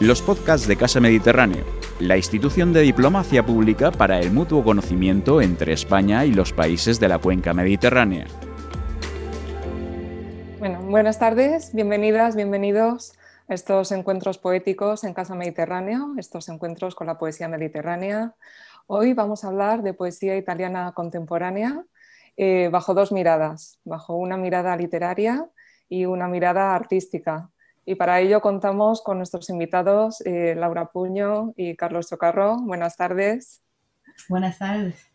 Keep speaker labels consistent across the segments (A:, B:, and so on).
A: los podcasts de Casa Mediterráneo, la institución de diplomacia pública para el mutuo conocimiento entre España y los países de la cuenca mediterránea.
B: Bueno, buenas tardes, bienvenidas, bienvenidos a estos encuentros poéticos en Casa Mediterráneo, estos encuentros con la poesía mediterránea. Hoy vamos a hablar de poesía italiana contemporánea eh, bajo dos miradas, bajo una mirada literaria y una mirada artística. Y para ello contamos con nuestros invitados eh, Laura Puño y Carlos Chocarro. Buenas tardes.
C: Buenas tardes.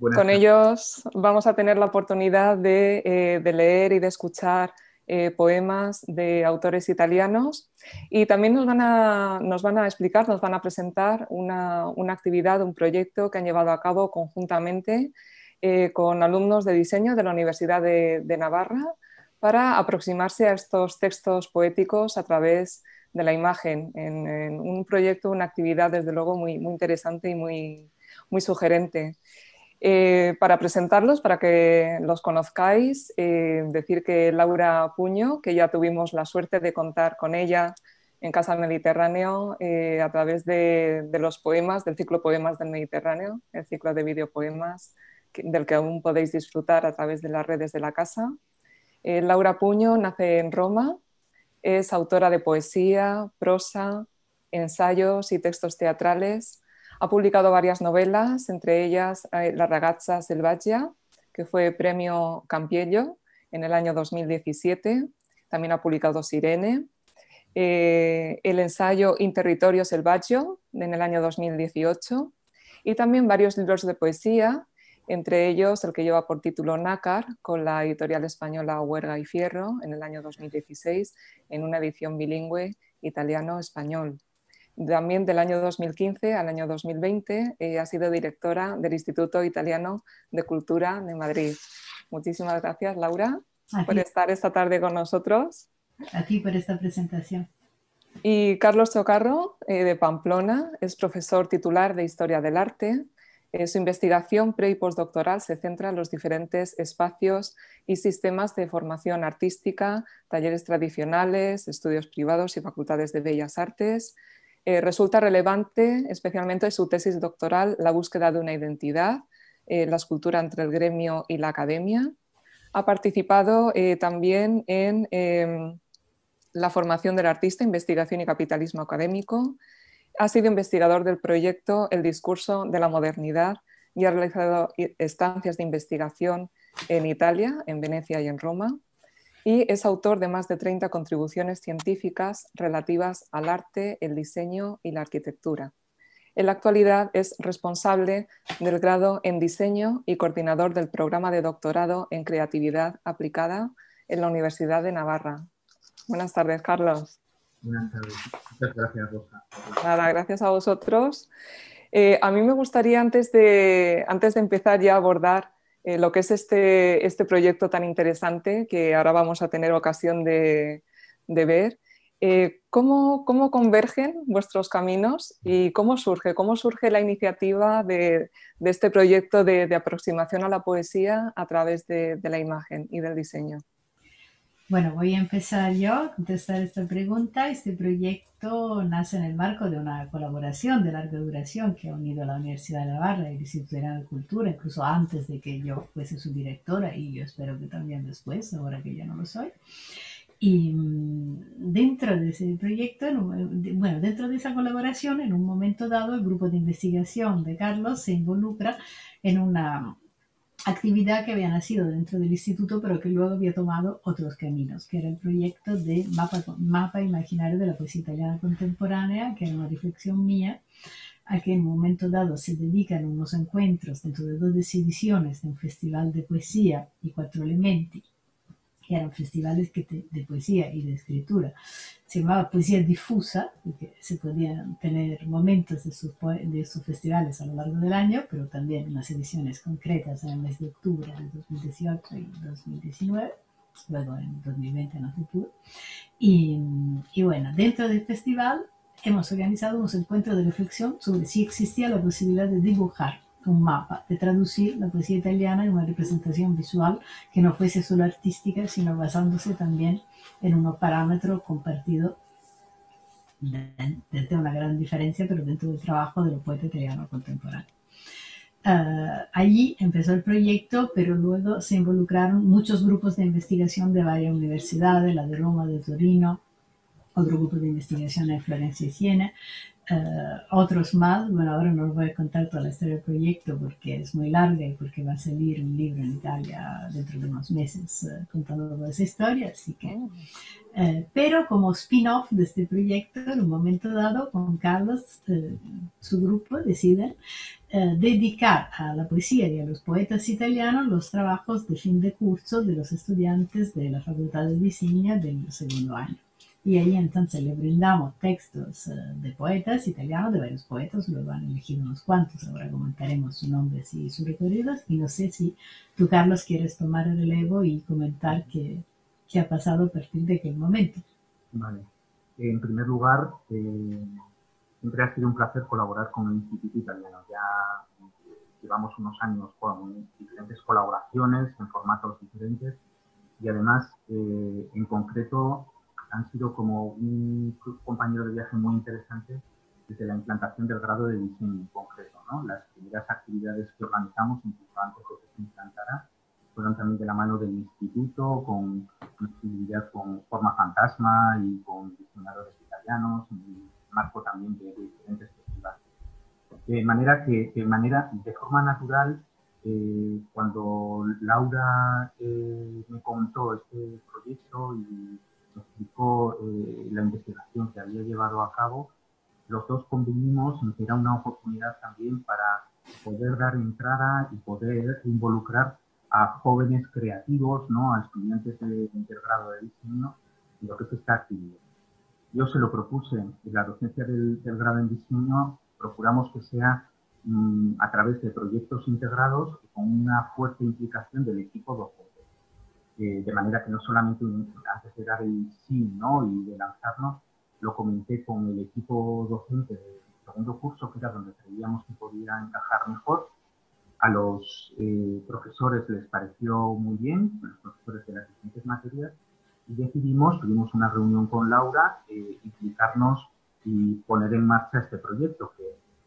B: con ellos vamos a tener la oportunidad de, eh, leer y de escuchar eh, poemas de autores italianos y también nos van, a, nos van a explicar, nos van a presentar una, una actividad, un proyecto que han llevado a cabo conjuntamente con alumnos de diseño de la Universidad de, de Navarra para aproximarse a estos textos poéticos a través de la imagen, en, un proyecto, una actividad desde luego muy, muy interesante y muy, muy sugerente. Eh, para presentarlos, para que los conozcáis, eh, decir que Laura Puño, que ya tuvimos la suerte de contar con ella en Casa Mediterráneo eh, a través de, de, los poemas, del ciclo Poemas del Mediterráneo, el ciclo de videopoemas del que aún podéis disfrutar a través de las redes de la casa. Eh, Laura Puño nace en Roma, es autora de poesía, prosa, ensayos y textos teatrales. Ha publicado varias novelas, entre ellas eh, La ragazza selvaggia, que fue premio Campiello en el año 2017. También ha publicado Sirene. Eh, el ensayo In territorio selvaggio en el año 2018 y también varios libros de poesía entre ellos el que lleva por título Nácar, con la editorial española Huerga y Fierro en el año 2016, en una edición bilingüe italiano-español. También del año 2015 al año 2020 eh, ha sido directora del Instituto Italiano de Cultura de Madrid. Muchísimas gracias, Laura, por estar esta tarde con nosotros.
C: A ti por esta presentación.
B: Y Carlos Chocarro, eh, de Pamplona, es profesor titular de Historia del Arte eh, su investigación pre y postdoctoral se centra en los diferentes espacios y sistemas de formación artística, talleres tradicionales, estudios privados y facultades de bellas artes. Eh, resulta relevante especialmente su tesis doctoral La búsqueda de una identidad, eh, la escultura entre el gremio y la academia. Ha participado también en em, la formación del artista, investigación y capitalismo académico, ha sido investigador del proyecto El discurso de la modernidad y ha realizado estancias de investigación en Italia, en Venecia y en Roma. Y es autor de más de 30 contribuciones científicas relativas al arte, el diseño y la arquitectura. En la actualidad es responsable del grado en diseño y coordinador del programa de doctorado en creatividad aplicada en la Universidad de Navarra. Buenas tardes, Carlos.
D: Muchas gracias, Rosa.
B: Nada, gracias a vosotros. Eh, a mí me gustaría, antes de, antes de empezar ya a abordar eh, lo que es este, este proyecto tan interesante que ahora vamos a tener ocasión de, ver, eh, ¿cómo, ¿cómo, convergen vuestros caminos y cómo surge, cómo surge la iniciativa de, de este proyecto de, de, aproximación a la poesía a través de la imagen y del diseño?
C: Bueno, voy a empezar yo a contestar esta pregunta. Este proyecto nace en el marco de una colaboración de larga duración que ha unido a la Universidad de Navarra y el Instituto de Cultura, incluso antes de que yo fuese su directora y yo espero que también después, ahora que ya no lo soy. Y mm, dentro de ese proyecto, bueno, dentro de esa colaboración, en un momento dado, el grupo de investigación de Carlos se involucra en una actividad que había nacido dentro del instituto, pero que luego había tomado otros caminos, que era el proyecto de mapa, mapa imaginario de la poesía italiana contemporánea, que era una reflexión mía, a que en un momento dado se dedican unos encuentros dentro de dos ediciones de un festival de poesía y cuatro elementos que eran festivales que de poesía y de escritura. Se llamaba Poesía Difusa, porque se podían tener momentos de sus, de sus festivales a lo largo del año, pero también unas ediciones concretas en el mes de octubre de 2018 y 2019. Luego en 2020 no se pudo. Y, y bueno, dentro del festival hemos organizado unos encuentros de reflexión sobre si existía la posibilidad de dibujar un mapa, de traducir la poesía italiana en una representación visual que no fuese solo artística, sino basándose también en unos parámetros compartidos desde una gran diferencia, pero dentro del trabajo de los poetas italianos contemporáneos. Uh, allí empezó el proyecto, pero luego se involucraron muchos grupos de investigación de varias universidades, la de Roma, de Torino, otro grupo de investigación en Florencia y Siena, uh, otros más. Bueno, ahora no os voy a contar toda la historia del proyecto porque es muy larga y porque va a salir un libro en Italia dentro de unos meses uh, contando toda esa historia, así que... pero como spin-off de este proyecto, en un momento dado, con Carlos, su grupo deciden eh, dedicar a la poesía y a los poetas italianos los trabajos de fin de curso de los estudiantes de la Facultad de Diseño del segundo año. Y ahí entonces le brindamos textos eh, de poetas italianos, de varios poetas, luego han elegido unos cuantos, ahora comentaremos sus nombres y sus recorridos. Y no sé si tú, Carlos, quieres tomar el relevo y comentar qué, qué ha pasado a partir de aquel momento.
D: Vale. En primer lugar, eh, siempre ha sido un placer colaborar con el Instituto Italiano. Ya llevamos unos años con diferentes colaboraciones en formatos diferentes y además, eh, en concreto, han sido como un compañero de viaje muy interesante desde la implantación del grado de diseño en concreto. ¿no? Las primeras actividades que organizamos, incluso antes de que se implantara, fueron también de la mano del instituto, con actividad con forma fantasma y con diseñadores italianos, marco también de, diferentes festivales. De manera que, de manera, de forma natural, eh, cuando Laura eh, me contó este proyecto y explicó eh, la investigación que había llevado a cabo, los dos convinimos en que era una oportunidad también para poder dar entrada y poder involucrar a jóvenes creativos, ¿no? a estudiantes de, de grado de diseño en lo que es esta actividad. Yo se lo propuse en la docencia del, grado en diseño, procuramos que sea mm, a través de proyectos integrados con una fuerte implicación del equipo docente. Eh, de manera que no solamente antes de dar el sí ¿no? y de lanzarnos, lo comenté con el equipo docente del segundo curso, que era donde creíamos que podía encajar mejor. A los eh, profesores les pareció muy bien, los profesores de las diferentes materias, y decidimos, tuvimos una reunión con Laura, eh, implicarnos y poner en marcha este proyecto que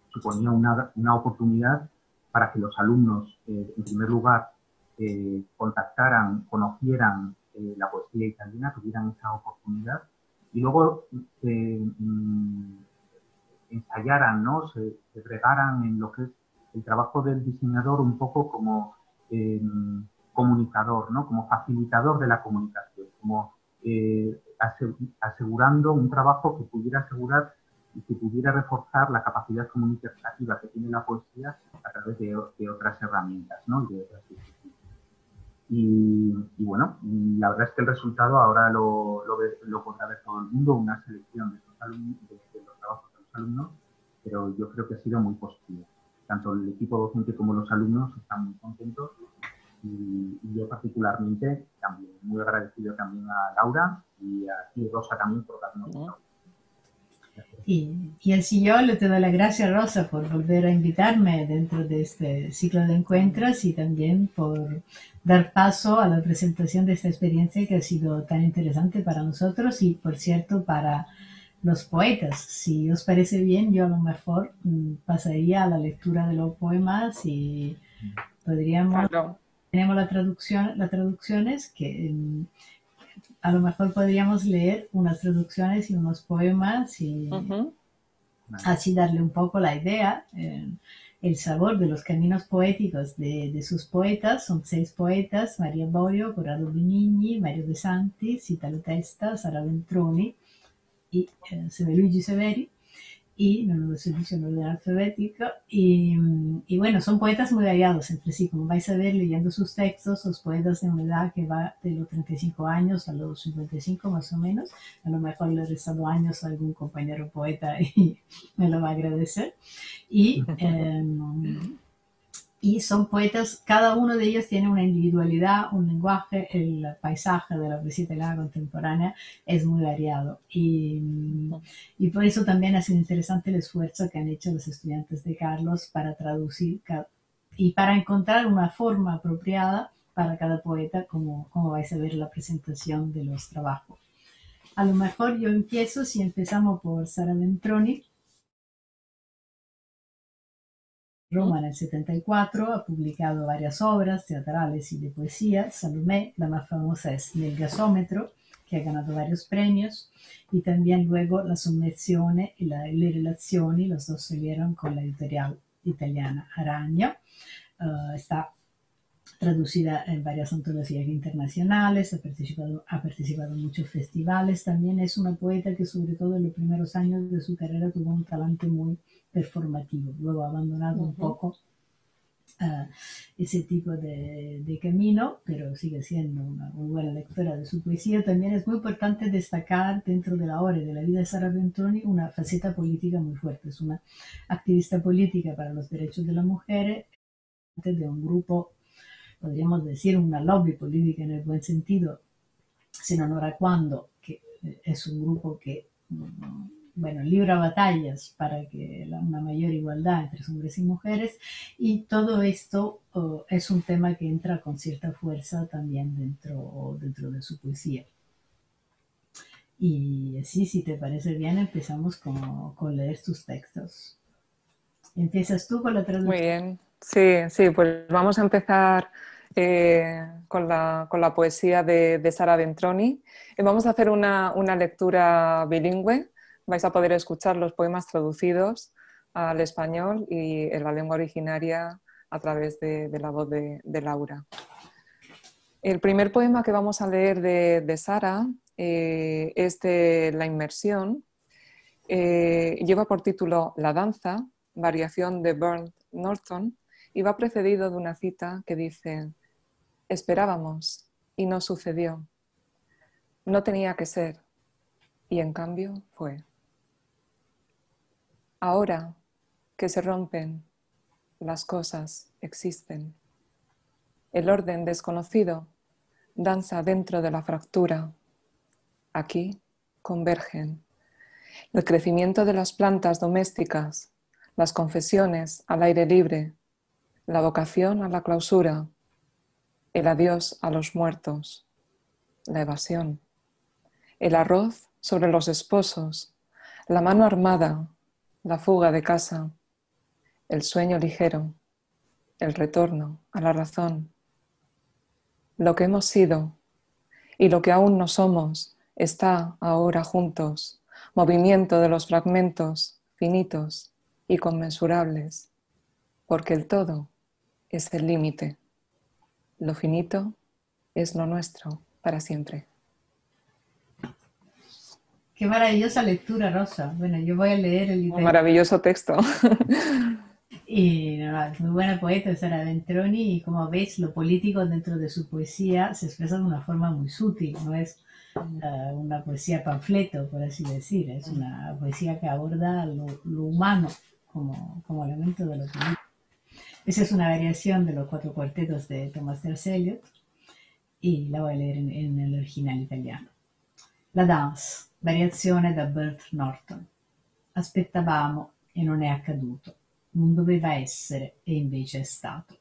D: suponía una, una oportunidad para que los alumnos, eh, en primer lugar, eh, contactaran, conocieran eh, la poesía italiana, tuvieran esa oportunidad y luego mm, ensayaran, ¿no? Se, se en lo que es el trabajo del diseñador un poco como em, comunicador, ¿no? Como facilitador de la comunicación, como eh, asegurando un trabajo que pudiera asegurar y que pudiera reforzar la capacidad comunicativa que tiene la poesía a través de, otras herramientas, ¿no? Y, y, bueno, la verdad es que el resultado ahora lo, lo, lo podrá ver todo el mundo, una selección de, de, los trabajos de los alumnos, pero yo creo que ha sido muy positivo. Tanto el equipo docente como los alumnos están muy contentos y, yo particularmente también muy agradecido también a Laura y a ti Rosa también por darnos
C: y, y así yo le te doy las gracias Rosa por volver a invitarme dentro de este ciclo de encuentros y también por dar paso a la presentación de esta experiencia que ha sido tan interesante para nosotros y por cierto para los poetas. Si os parece bien, yo a lo mejor mm, pasaría a la lectura de los poemas y podríamos tenemos la traducción, las traducciones que mm, a lo mejor podríamos leer unas traducciones y unos poemas y así darle un poco la idea, eh, el sabor de los caminos poéticos de, de, sus poetas. Son seis poetas, María Borio, Corrado Benigni, Mario De Santis, Italo Testa, Sara Ventroni y eh, Luigi Severi y orden alfabético. Y, y, bueno, son poetas muy variados entre sí, como vais a ver leyendo sus textos, los poetas de una edad que va de los 35 años a los 55 más o menos. A lo mejor le he restado años a algún compañero poeta y me lo va a agradecer. Y eh, y son poetas, cada uno de ellos tiene una individualidad, un lenguaje, el paisaje de la poesía contemporánea es muy variado y, y, por eso también ha sido interesante el esfuerzo que han hecho los estudiantes de Carlos para traducir y para encontrar una forma apropiada para cada poeta, como, como vais a ver la presentación de los trabajos. A lo mejor yo empiezo, si empezamos por Sara Ventroni. Roma en el 74 ha publicado varias obras teatrales y de poesía. Salomé, la más famosa es El gasómetro, que ha ganado varios premios, y también luego La Sumersión y la, Le Relazioni, los dos salieron con la editorial italiana Aragna. Uh, está traducida en varias antologías internacionales, ha participado, ha participado en muchos festivales. También es una poeta que sobre todo en los primeros años de su carrera tuvo un talante muy performativo. Luego ha abandonado uh -huh. un poco uh, ese tipo de, de, camino, pero sigue siendo una muy buena lectora de su poesía. También es muy importante destacar dentro de la obra y de la vida de Sara Ventroni una faceta política muy fuerte. Es una activista política para los derechos de las mujeres de un grupo, podríamos decir, una lobby política en el buen sentido, se non ora quando, que es un grupo que bueno, libra batallas para que la, una mayor igualdad entre hombres y mujeres y todo esto uh, es un tema que entra con cierta fuerza también dentro, dentro de su poesía. Y así, si te parece bien, empezamos con, con leer tus textos. ¿Empiezas tú con la traducción?
B: Muy bien, sí, sí, pues vamos a empezar eh, con, la, con, la, poesía de, Sara Ventroni. Y vamos a hacer una, una lectura bilingüe vais a poder escuchar los poemas traducidos al español y en la lengua originaria a través de, la voz de, Laura. El primer poema que vamos a leer de, Sara eh, es de La Inmersión. Eh, lleva por título La danza, variación de Bernd Norton, y va precedido de una cita que dice, esperábamos y no sucedió. No tenía que ser, y en cambio fue. Ahora que se rompen, las cosas existen. El orden desconocido danza dentro de la fractura. Aquí convergen el crecimiento de las plantas domésticas, las confesiones al aire libre, la vocación a la clausura, el adiós a los muertos, la evasión, el arroz sobre los esposos, la mano armada la fuga de casa, el sueño ligero, el retorno a la razón. Lo que hemos sido y lo que aún no somos está ahora juntos, movimiento de los fragmentos finitos y conmensurables, porque el todo es el límite, lo finito es lo nuestro para siempre.
C: Qué maravillosa lectura, Rosa. Bueno, yo voy a leer el
B: libro. Un maravilloso texto.
C: y nada, muy buena poeta Sara Ventroni y como veis, lo político dentro de su poesía se expresa de una forma muy sutil, no es uh, una poesía panfleto, por así decir, es una poesía que aborda lo, lo humano como, como, elemento de lo político. Esa es una variación de los cuatro cuartetos de Thomas Terceliot y la voy a leer en, en el original italiano. La danse Variazione da Bert Norton. Aspettavamo e non è accaduto. Non doveva essere e invece è stato.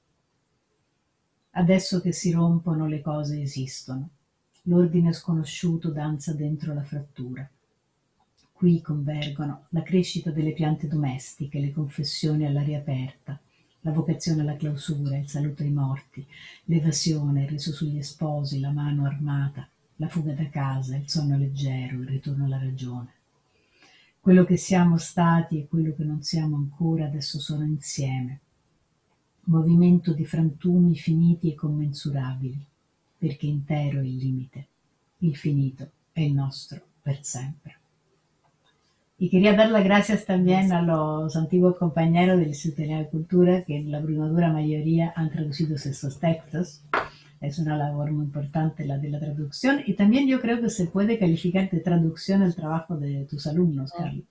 C: Adesso che si rompono le cose esistono. L'ordine sconosciuto danza dentro la frattura. Qui convergono la crescita delle piante domestiche, le confessioni all'aria aperta, la vocazione alla clausura, il saluto ai morti, l'evasione, il riso sugli sposi, la mano armata, la fuga da casa, il sonno leggero, il ritorno alla ragione. Quello che siamo stati e quello che non siamo ancora adesso sono insieme. Movimento di frantumi finiti e commensurabili, perché intero è il limite. Il finito è il nostro per sempre. Y quería dar las gracias también a los antiguos compañeros del Instituto de Cultura que en la abrumadora mayoría han traducido estos textos. es una labor muy importante la de la traducción y también yo creo que se puede calificar de traducción el trabajo de tus alumnos, Carlos.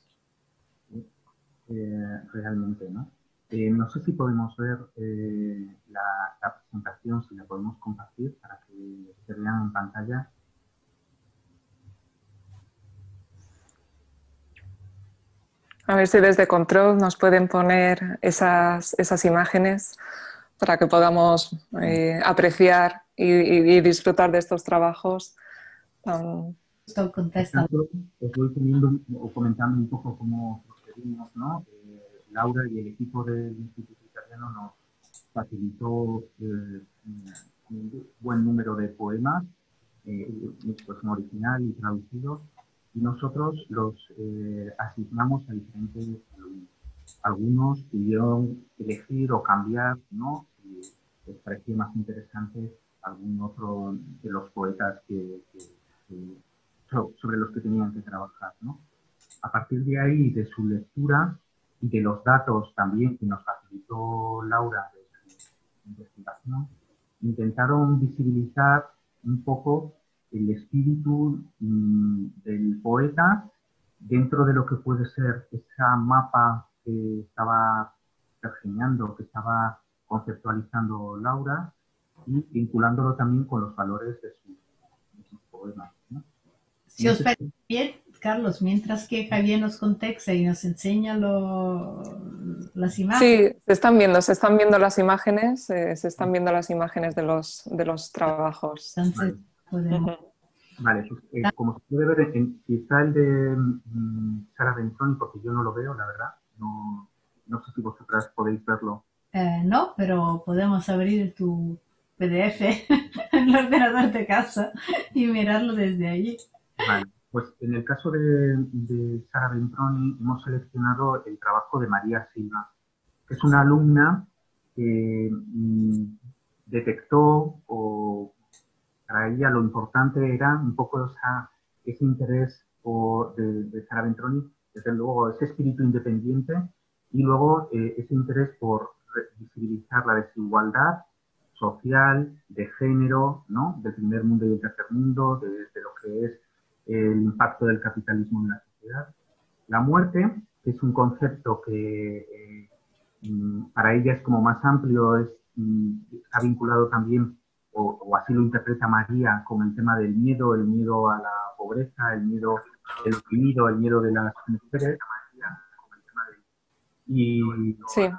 D: Eh, realmente, ¿no? Eh, no sé si podemos ver eh, la, la, presentación, si la podemos compartir para que se vean en pantalla.
B: A ver si desde control nos pueden poner esas, esas imágenes para que podamos eh, apreciar y, y, y, disfrutar de estos trabajos tan,
C: Esto contesta.
D: Os voy teniendo o comentando un poco cómo procedimos, ¿no? Eh, Laura y el equipo del Instituto Italiano nos facilitó eh, un buen número de poemas, eh, pues en original y traducidos, y nosotros los eh, asignamos a diferentes alumnos. Algunos pudieron elegir o cambiar, ¿no? Si les parecía más interesante algún otro de los poetas que, sobre los que tenían que trabajar, ¿no? A partir de ahí, de su lectura y de los datos también que nos facilitó Laura de su investigación, intentaron visibilizar un poco el espíritu mm, del poeta dentro de lo que puede ser esa mapa que estaba pergeñando, que estaba conceptualizando Laura y vinculándolo también con los valores de, sus poemas.
C: Si os parece bien, Carlos, mientras que Javier nos contexta y nos enseña las imágenes.
B: Sí, se están viendo, se están viendo las imágenes, eh, se están viendo las imágenes de los, de los trabajos.
C: Entonces, podemos...
D: Vale, pues, eh, como se puede ver, en, quizá el de mm, Sara Benzoni, porque yo no lo veo, la verdad. No, no sé si vosotras podéis verlo.
C: Eh, no, pero podemos abrir tu PDF en el ordenador de casa y mirarlo desde allí.
D: Vale. Pues en el caso de, Sara Ventroni hemos seleccionado el trabajo de María Silva, que es una alumna que mm, detectó o para ella lo importante era un poco ese interés de, Sara Ventroni, desde luego ese espíritu independiente y luego eh, ese interés por visibilizar la desigualdad social, de género, ¿no? del primer mundo y del tercer mundo, de lo que es el impacto del capitalismo en la sociedad. La muerte, que es un concepto que eh, mm, para ella es como más amplio, es, mm, está vinculado también, o, así lo interpreta María, con el tema del miedo, el miedo a la pobreza, el miedo del oprimido, el miedo de las mujeres. Y, sí.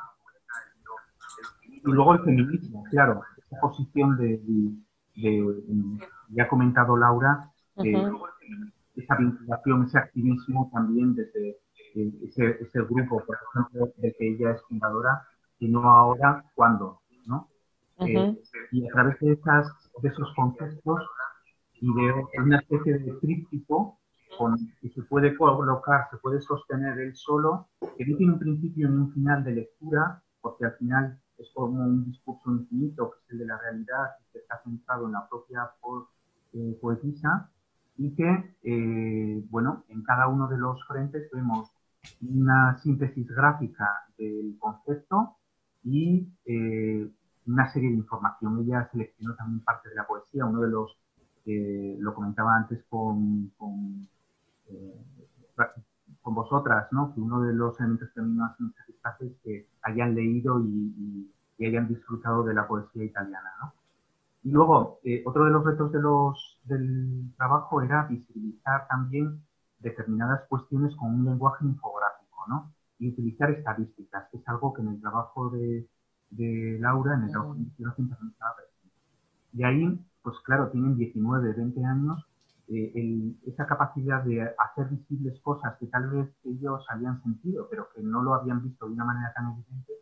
D: y luego el feminismo, claro, esa posición de, ya ha comentado Laura, esa vinculación, ese activismo también desde eh, ese, ese, grupo, por ejemplo, de que ella es fundadora, y no ahora, ¿cuándo? ¿no? Eh, y a través de, esas, de esos conceptos y de una especie de tríptico con, que se puede colocar, se puede sostener él solo, que no tiene un principio ni un final de lectura, porque al final es como un discurso infinito, que es el de la realidad, que está centrado en la propia eh, poetisa, y que, eh, bueno, en cada uno de los frentes vemos una síntesis gráfica del concepto y eh, una serie de información. Ella seleccionó también parte de la poesía, uno de los, eh, lo comentaba antes con, con, con, vosotras, ¿no? que uno de los elementos que a mí más me satisface es que hayan leído y, y hayan disfrutado de la poesía italiana. ¿no? Y luego, eh, otro de los retos de los, del trabajo era visibilizar también determinadas cuestiones con un lenguaje infográfico, ¿no? Y utilizar estadísticas, que es algo que en el trabajo de, de Laura, en el trabajo también estaba presente. Y ahí, pues claro, tienen 19, 20 años, eh, esa capacidad de hacer visibles cosas que tal vez ellos habían sentido, pero que no lo habían visto de una manera tan evidente,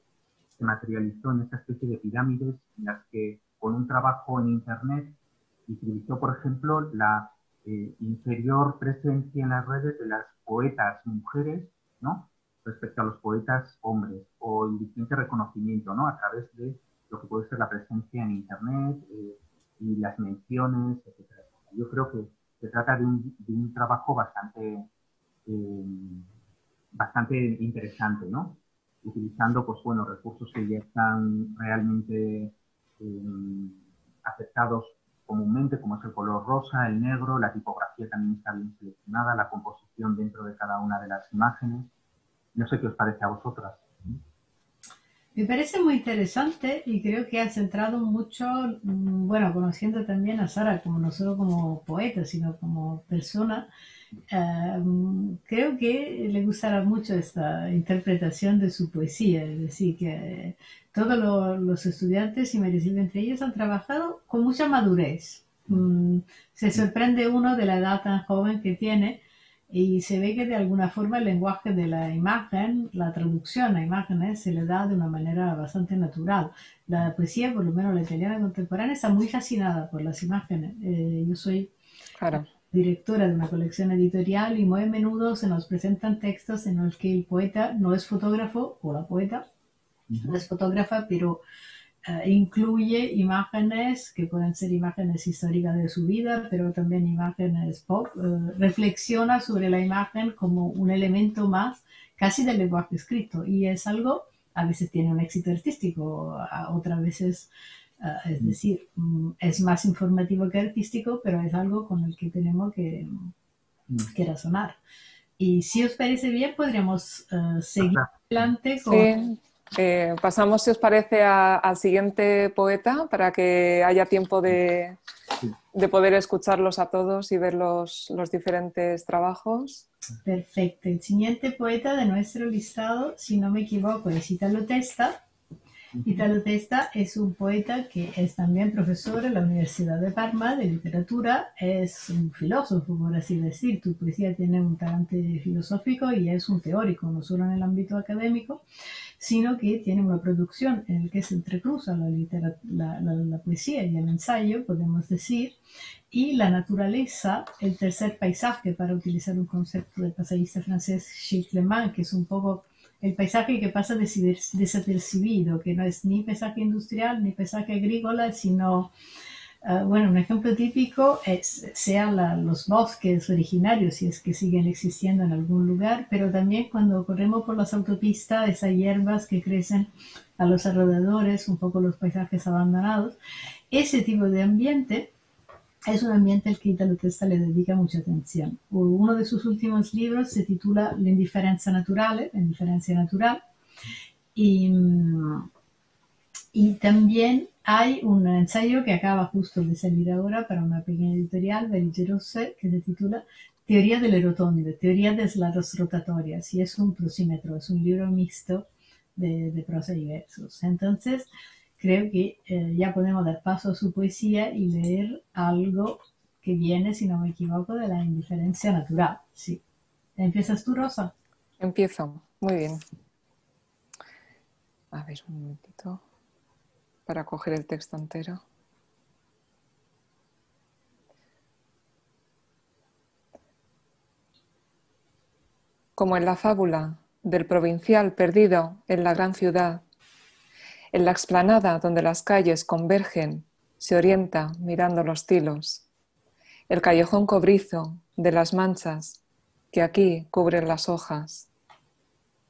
D: se materializó en esta especie de pirámides en las que con un trabajo en Internet utilizó, por ejemplo, la eh, inferior presencia en las redes de las poetas mujeres, ¿no? Respecto a los poetas hombres, o el diferente reconocimiento, ¿no? A través de lo que puede ser la presencia en Internet eh, y las menciones, etc. Yo creo que se trata de un, trabajo bastante, eh, bastante interesante, ¿no? Utilizando, pues bueno, recursos que ya están realmente eh, aceptados comúnmente, como es el color rosa, el negro, la tipografía también está bien seleccionada, la composición dentro de cada una de las imágenes. No sé qué os parece a vosotras.
C: Me parece muy interesante y creo que ha centrado mucho, mm, bueno, conociendo también a Sara, como no solo como poeta, sino como persona, eh, creo que le gustará mucho esta interpretación de su poesía, es decir, que todos los estudiantes y Silvia entre ellos han trabajado con mucha madurez. mm, se sorprende uno de la edad tan joven que tiene y se ve que de alguna forma el lenguaje de la imagen, la traducción a imágenes, se le da de una manera bastante natural. La poesía, por lo menos la italiana contemporánea, está muy fascinada por las imágenes. Eh, yo soy directora de una colección editorial y muy a menudo se nos presentan textos en los que el poeta no es fotógrafo o la poeta no es fotógrafa, pero eh, incluye imágenes que pueden ser imágenes históricas de su vida, pero también imágenes pop. Eh, reflexiona sobre la imagen como un elemento más casi del lenguaje escrito y es algo, a veces tiene un éxito artístico, otras veces, eh, es mm. decir, mm, es más informativo que artístico, pero es algo con el que tenemos que, mm. que razonar. Y si os parece bien, podríamos seguir adelante
B: con... Eh, pasamos, si os parece, al siguiente poeta para que haya tiempo de, poder escucharlos a todos y ver los, diferentes trabajos.
C: Perfecto. El siguiente poeta de nuestro listado, si no me equivoco, es Italo Testa. Italo Testa es un poeta que es también profesor en la Universidad de Parma de literatura, es un filósofo, por así decir. Tu poesía tiene un talante filosófico y es un teórico, no solo en el ámbito académico sino que tiene una producción en la que se entrecruza la, la, poesía y el ensayo, podemos decir, y la naturaleza, el tercer paisaje, para utilizar un concepto del paisajista francés Gilles que es un poco el paisaje que pasa desapercibido, que no es ni paisaje industrial ni paisaje agrícola, sino Ah, bueno, un ejemplo típico es, sean los bosques originarios, si es que siguen existiendo en algún lugar, pero también cuando corremos por las autopistas, esas hierbas que crecen a los alrededores, un poco los paisajes abandonados. Ese tipo de ambiente es un ambiente al que Italo Testa le dedica mucha atención. Uno de sus últimos libros se titula La indiferencia natural, la indiferencia natural, y, y también hay un ensayo que acaba justo de salir ahora para una pequeña editorial, Beligerose, que se titula Teoría del rotonde, Teoría de las rotatorias, y es un prosímetro, es un libro mixto de, prosa y versos. Entonces, creo que eh, ya podemos dar paso a su poesía y leer algo que viene, si no me equivoco, de la indiferencia natural. Sí. ¿Empiezas tú, Rosa?
B: Empiezo. Muy bien. A ver, un momentito para coger el texto entero. Como en la fábula del provincial perdido en la gran ciudad, en la explanada donde las calles convergen, se orienta mirando los tilos, el callejón cobrizo de las manchas que aquí cubren las hojas.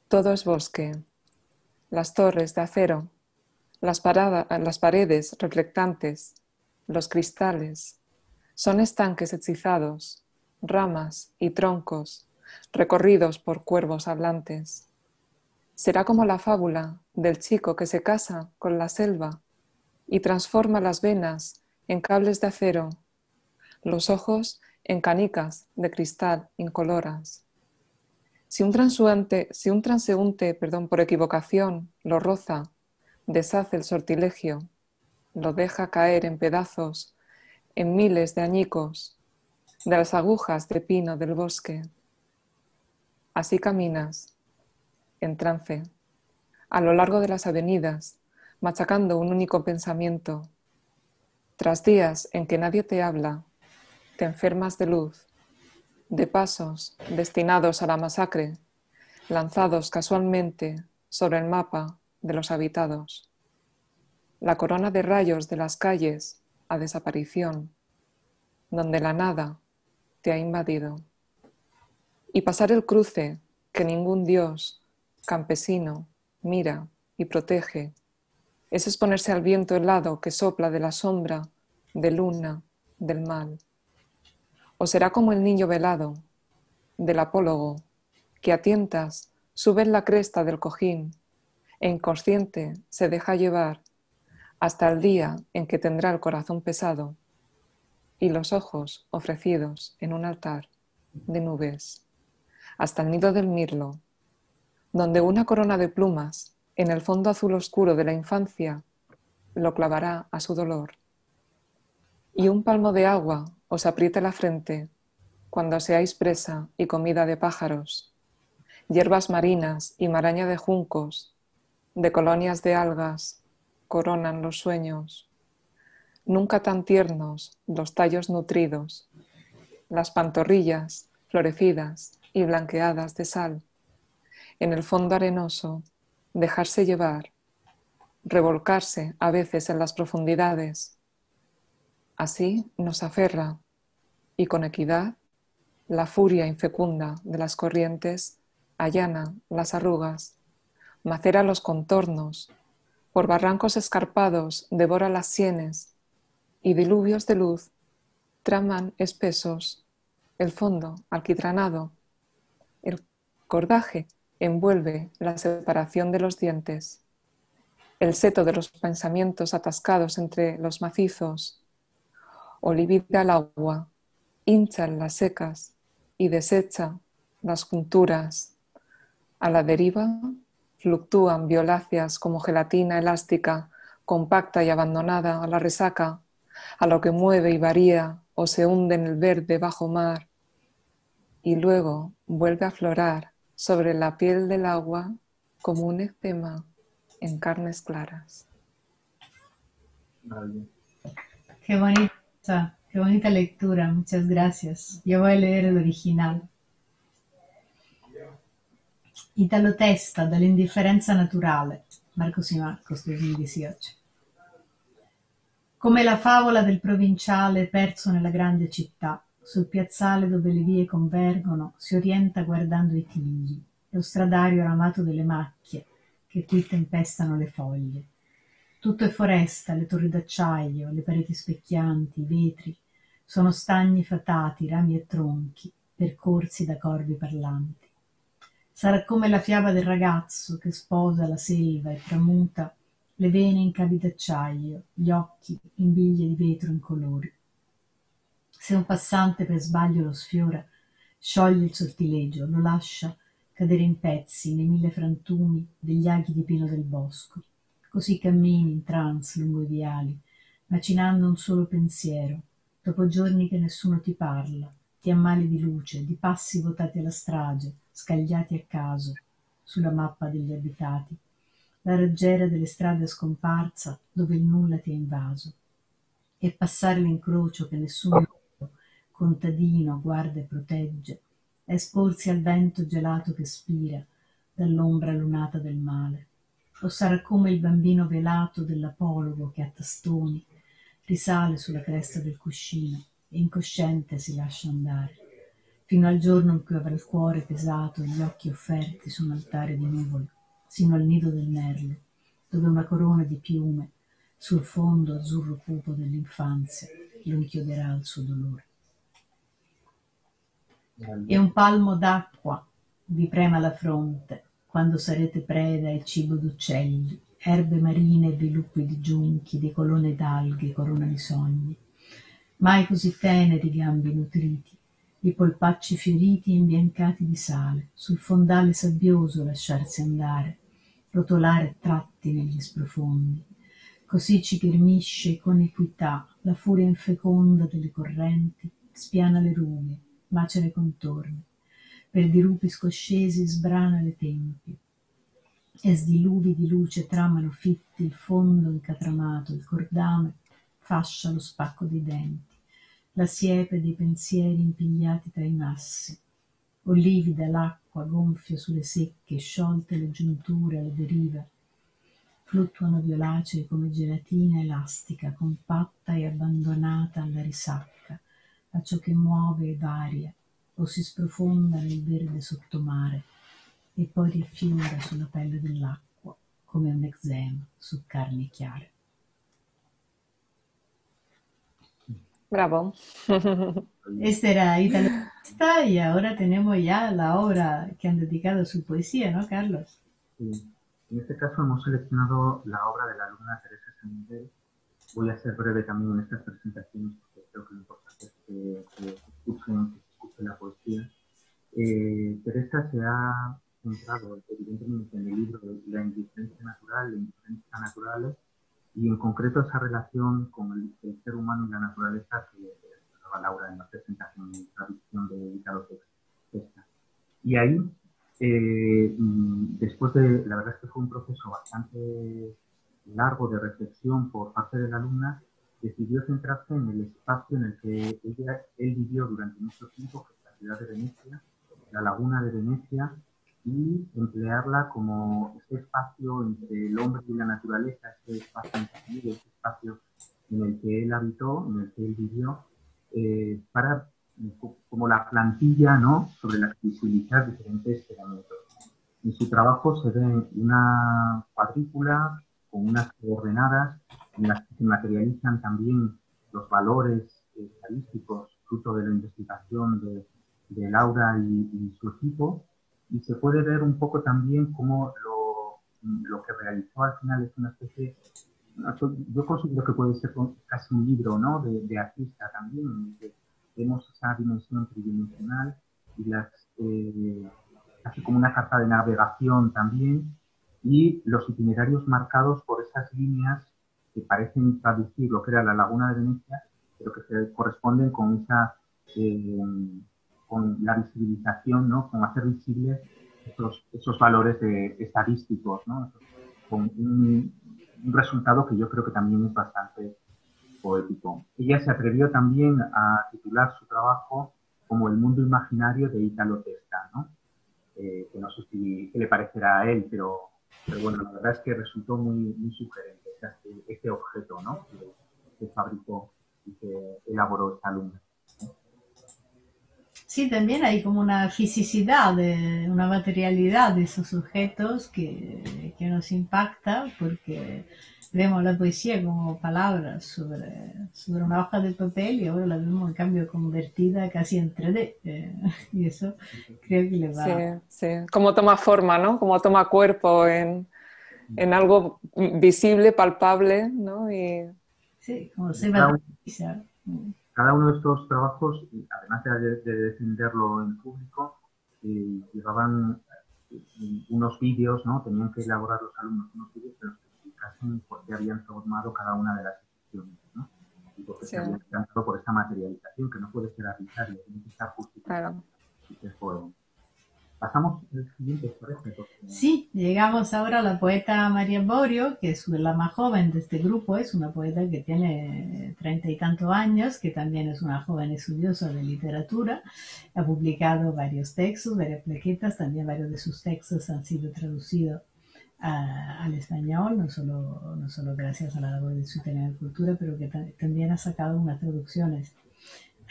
B: Todo es bosque, las torres de acero las, las paredes reflectantes, los cristales, son estanques hechizados, ramas y troncos recorridos por cuervos hablantes. Será como la fábula del chico que se casa con la selva y transforma las venas en cables de acero, los ojos en canicas de cristal incoloras. Si un, transeúnte, si un transeúnte perdón, por equivocación lo roza deshace el sortilegio, lo deja caer en pedazos, en miles de añicos, de las agujas de pino del bosque. Así caminas, en trance, a lo largo de las avenidas, machacando un único pensamiento. Tras días en que nadie te habla, te enfermas de luz, de pasos destinados a la masacre, lanzados casualmente sobre el mapa de los habitados. La corona de rayos de las calles a desaparición, donde la nada te ha invadido. Y pasar el cruce que ningún dios campesino mira y protege, es exponerse al viento helado que sopla de la sombra, de luna, del mal. O será como el niño velado, del apólogo, que a tientas sube en la cresta del cojín e inconsciente se deja llevar hasta el día en que tendrá el corazón pesado y los ojos ofrecidos en un altar de nubes, hasta el nido del mirlo, donde una corona de plumas en el fondo azul oscuro de la infancia lo clavará a su dolor. y un palmo de agua os apriete la frente cuando seáis presa y comida de pájaros, hierbas marinas y maraña de juncos, de colonias de algas, coronan los sueños. Nunca tan tiernos los tallos nutridos, las pantorrillas florecidas y blanqueadas de sal. En el fondo arenoso, dejarse llevar, revolcarse a veces en las profundidades. Así nos aferra y con equidad la furia infecunda de las corrientes allana las arrugas, macera los contornos, por barrancos escarpados devora las sienes y diluvios de luz traman espesos el fondo alquitranado. El cordaje envuelve la separación de los dientes. El seto de los pensamientos atascados entre los macizos. Olivida el agua, hincha las secas y desecha las junturas. A la deriva fluctúan violáceas como gelatina elástica, compacta y abandonada a la resaca, a lo que mueve y varía o se hunde en el verde bajo mar, y luego vuelve a florar sobre la piel del agua como un eczema en carnes claras.
C: Qué bonita, qué bonita lectura, muchas gracias. Yo voy a leer el original. Italo Testa dall'indifferenza naturale, Marcos y Marcos 2018. Come la favola del provinciale perso nella grande città, sul piazzale dove le vie convergono, si orienta guardando i tigli, lo stradario ramato delle macchie che qui tempestano le foglie. Tutto è foresta, le torri d'acciaio, le pareti specchianti, i vetri, sono stagni fatati, rami e tronchi, percorsi da corvi parlanti. Sarà come la fiaba del ragazzo che sposa la selva e tramuta le vene in cavi d'acciaio, gli occhi in biglie di vetro incolori. Se un passante per sbaglio lo sfiora, scioglie il sortilegio, lo lascia cadere in pezzi nei mille frantumi degli aghi di pino del bosco. Così cammini in trance lungo i viali, macinando un solo pensiero, dopo giorni che nessuno ti parla, ti ammali di luce, di passi votati alla strage, scagliati a caso sulla mappa degli abitati, la raggiera delle strade scomparsa dove il nulla ti ha invaso, e passare l'incrocio che nessuno contadino guarda e protegge, esporsi al vento gelato che spira dall'ombra lunata del male. O sarà come il bambino velato dell'apologo che a tastoni risale sulla cresta del cuscino e incosciente si lascia andare fino al giorno in cui avrà il cuore pesato e gli occhi offerti su un altare di nuvole, sino al nido del merlo, dove una corona di piume sul fondo azzurro cupo dell'infanzia lo inchioderà al suo dolore. E un palmo d'acqua vi prema la fronte quando sarete preda e cibo d'uccelli, erbe marine e viluppi di giunchi, di colonne d'alghe, corona di sogni. Mai così teneri gambi nutriti, i polpacci fioriti e imbiancati di sale, sul fondale sabbioso lasciarsi andare, rotolare tratti negli sprofondi. Così ci ghermisce con equità la furia infeconda delle correnti, spiana le rughe, macera i contorni, per dirupi scoscesi sbrana le tempie, e sdiluvi di luce tramano fitti il fondo incatramato, il cordame fascia lo spacco dei denti la siepe dei pensieri impigliati tra i massi, o livida l'acqua gonfia sulle secche, sciolte le giunture alla deriva, fluttuano violacee come gelatina elastica, compatta e abbandonata alla risacca, a ciò che muove e varia, o si sprofonda nel verde sottomare, e poi riaffiora sulla pelle dell'acqua, come un eczema su carni chiare.
B: Bravo.
C: Este era Italo y ahora tenemos ya la obra que han dedicado a su poesía, ¿no, Carlos?
D: Sí. En este caso hemos seleccionado la obra de la alumna Teresa San Voy a ser breve también en estas presentaciones porque creo que lo importante es que, escuchen, la poesía. Eh, Teresa se ha centrado evidentemente en el libro de la indiferencia natural, la indiferencia natural, y en concreto esa relación con el, ser humano y la naturaleza que hablaba Laura en la presentación de traducción de Italo Texta. Y ahí, eh, mm, después de, la verdad es que fue un proceso bastante largo de reflexión por parte de la alumna, decidió centrarse en el espacio en el que ella, él vivió durante mucho tiempo, que es la ciudad de Venecia, la laguna de Venecia, y emplearla como ese espacio entre el hombre y la naturaleza, ese espacio ese espacio en el que él habitó, en el que él vivió, eh, para como la plantilla ¿no? sobre la que visibilizar diferentes elementos. En su trabajo se ve una cuadrícula con unas coordenadas en las que se materializan también los valores estadísticos fruto de la investigación de, de Laura y, y, su equipo y se puede ver un poco también cómo lo, lo que realizó al final es una especie, yo considero que puede ser casi un libro ¿no? de, de artista también, que vemos esa dimensión tridimensional y las, eh, casi como una carta de navegación también, y los itinerarios marcados por esas líneas que parecen traducir lo que era la laguna de Venecia, pero que se corresponden con esa eh, con la visibilización, ¿no? con hacer visibles esos, esos valores de, estadísticos, ¿no? con un, resultado que yo creo que también es bastante poético. Ella se atrevió también a titular su trabajo como El mundo imaginario de Italo Testa, ¿no? Eh, que no sé si qué le parecerá a él, pero, bueno, la verdad es que resultó muy, muy sugerente este, este objeto ¿no? que, que fabricó y que elaboró esta alumna.
C: Sí, también hay como una fisicidad, una materialidad de esos objetos que, que, nos impacta porque vemos la poesía como palabras sobre, sobre una hoja de papel y ahora la vemos en cambio convertida casi en 3D. Eh, y eso creo que le va.
B: Sí, sí, como toma forma, ¿no? Como toma cuerpo en, en algo visible, palpable, ¿no? Y...
C: Sí, como se va a
D: cada uno de estos trabajos, además de, defenderlo en público, eh, llevaban eh, unos vídeos, ¿no? Tenían que elaborar los alumnos unos vídeos que los explicasen por qué habían formado cada una de las secciones, ¿no? Y por qué se habían por esta materialización, que no puede ser arbitraria, tiene que estar justificada. Claro.
C: Sí, llegamos ahora a la poeta María Borio, que es la más joven de este grupo, es una poeta que tiene treinta y tantos años, que también es una joven estudiosa de literatura, ha publicado varios textos, varias plaquetas, también varios de sus textos han sido traducidos al español, no solo, no solo gracias a la labor de su de Cultura, pero que también ha sacado unas traducciones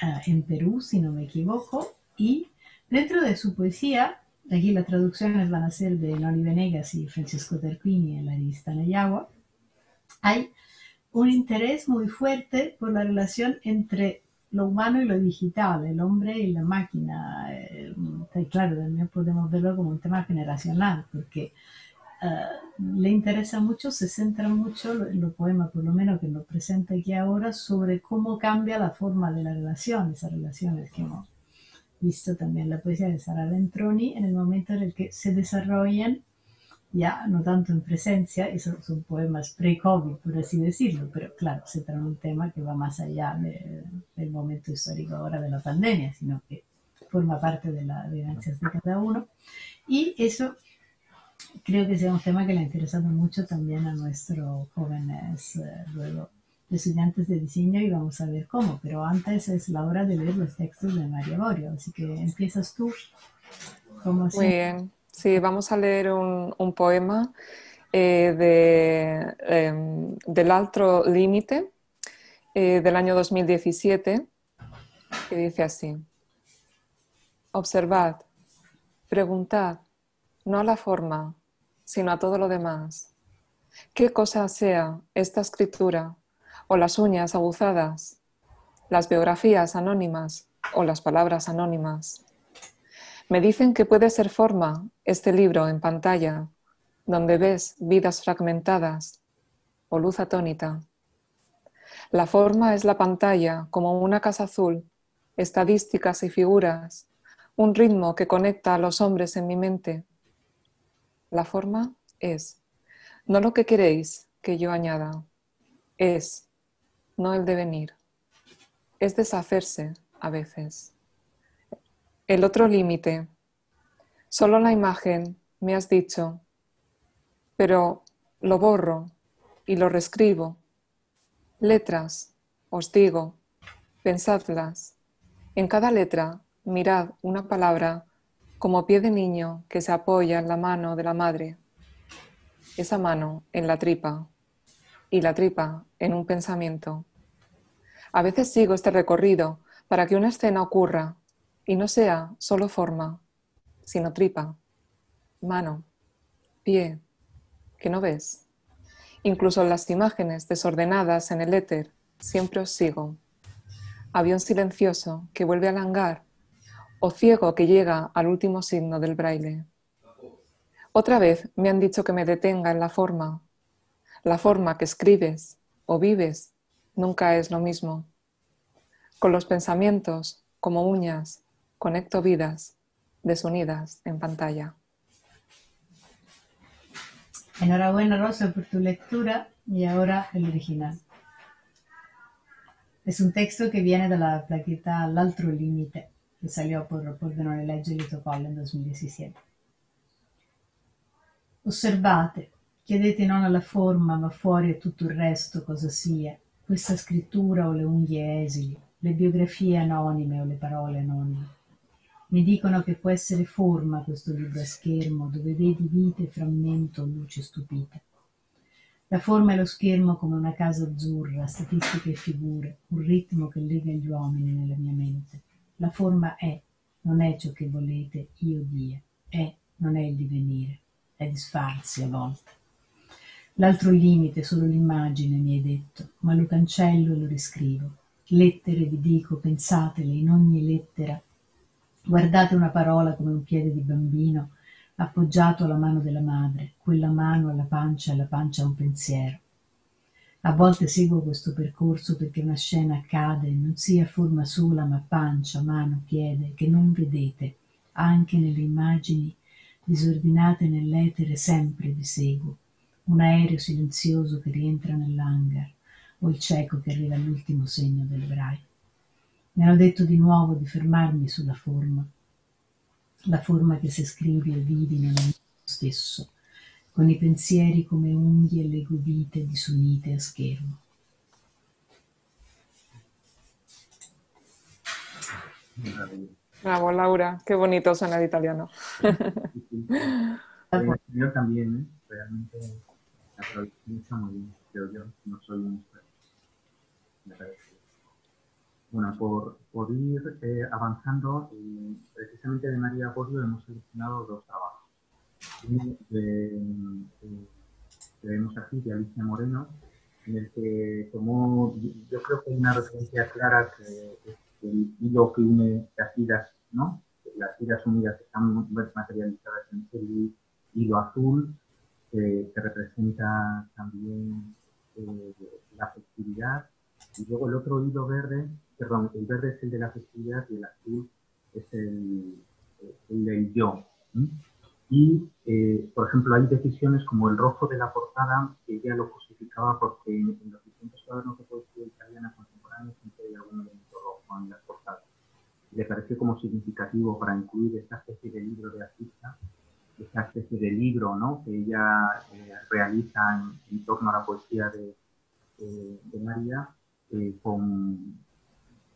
C: ah, en Perú, si no me equivoco, y Dentro de su poesía, aquí las traducciones van a ser de Noli Venegas y Francisco Terquini en la lista Nayagua, hay un interés muy fuerte por la relación entre lo humano y lo digital, el hombre y la máquina. Eh, claro, también podemos verlo como un tema generacional, porque eh, le interesa mucho, se centra mucho en los poemas, por lo menos que nos presenta aquí ahora, sobre cómo cambia la forma de la relación, esas relaciones que hemos visto también la poesía de Sara Ventroni en el momento en el que se desarrollan, ya no tanto en presencia, y son, poemas pre-COVID, por así decirlo, pero claro, se trata de un tema que va más allá del momento histórico ahora de la pandemia, sino que forma parte de las vivencias de cada uno. Y eso creo que es un tema que le ha interesado mucho también a nuestros jóvenes eh, luego estudiantes de diseño y vamos a ver cómo, pero antes es la hora de leer los textos de María Borio, así que empiezas tú.
B: Muy bien, sí, vamos a leer un, poema eh, de, em, del Altro Límite eh, del año 2017 que dice así, observad, preguntad, no a la forma, sino a todo lo demás. ¿Qué cosa sea esta escritura o las uñas aguzadas, las biografías anónimas o las palabras anónimas. Me dicen que puede ser forma este libro en pantalla, donde ves vidas fragmentadas o luz atónita. La forma es la pantalla como una casa azul, estadísticas y figuras, un ritmo que conecta a los hombres en mi mente. La forma es, no lo que queréis que yo añada, es, no el devenir. Es deshacerse a veces. El otro límite. Solo la imagen, me has dicho, pero lo borro y lo reescribo. Letras, os digo, pensadlas. En cada letra, mirad una palabra como pie de niño que se apoya en la mano de la madre. Esa mano en la tripa y la tripa en un pensamiento. A veces sigo este recorrido para que una escena ocurra y no sea solo forma, sino tripa, mano, pie, que no ves. Incluso las imágenes desordenadas en el éter, siempre os sigo. Avión silencioso que vuelve al hangar o ciego que llega al último signo del braille. Otra vez me han dicho que me detenga en la forma. La forma que escribes o vives nunca es lo mismo. Con los pensamientos, como uñas, conecto vidas desunidas en pantalla.
C: Enhorabuena Rosa por tu lectura y ahora el original. Es un texto que viene de la plaqueta L'altro limite, che salió por, por Denone Legge Lito Colle nel 2017. Osservate, chiedete non alla forma ma fuori a tutto il resto cosa sia, questa scrittura o le unghie esili, le biografie anonime o le parole anonime. Mi dicono che può essere forma questo libro a schermo dove vedi vite, frammento, luce stupite. La forma è lo schermo come una casa azzurra, statistiche e figure, un ritmo che lega gli uomini nella mia mente. La forma è, non è ciò che volete io dia, è, non è il divenire, è disfarsi a volte. L'altro limite solo l'immagine, mi hai detto, ma lo cancello e lo riscrivo. Lettere vi dico, pensatele in ogni lettera. Guardate una parola come un piede di bambino appoggiato alla mano della madre, quella mano alla pancia e la pancia a un pensiero. A volte seguo questo percorso perché una scena accade, non sia forma sola, ma pancia, mano, piede, che non vedete, anche nelle immagini disordinate nell'etere sempre vi seguo. Un aereo silenzioso che rientra nell'hangar, o il cieco che arriva all'ultimo segno del braille. Mi hanno detto di nuovo di fermarmi sulla forma, la forma che se scrivi e vivi non è stesso, con i pensieri come unghie e le godite disunite a schermo.
B: Bravo, Laura, qué bonito suena el italiano.
D: yo también, ¿eh? realmente la muy bien, creo yo, no soy un experto. Bueno, por, por ir eh, avanzando, eh, precisamente de María Borio hemos seleccionado dos trabajos que vemos aquí de Alicia Moreno, en el que tomó, yo creo que hay una referencia clara que el hilo que une las vidas, ¿no? Las vidas unidas están materializadas en ese hilo azul, que, representa también eh, la festividad, y luego el otro hilo verde, perdón, el verde es el de la festividad y el azul es el, el del yo. Y, eh, por ejemplo, hay decisiones como el rojo de la portada, que ella lo justificaba porque en, los distintos cuadernos de poesía italiana contemporánea siempre hay algún elemento rojo en las portadas. Le pareció como significativo para incluir esta especie de libro de artista, esta especie de libro ¿no? que ella eh, realiza en, torno a la poesía de, de María, eh, con,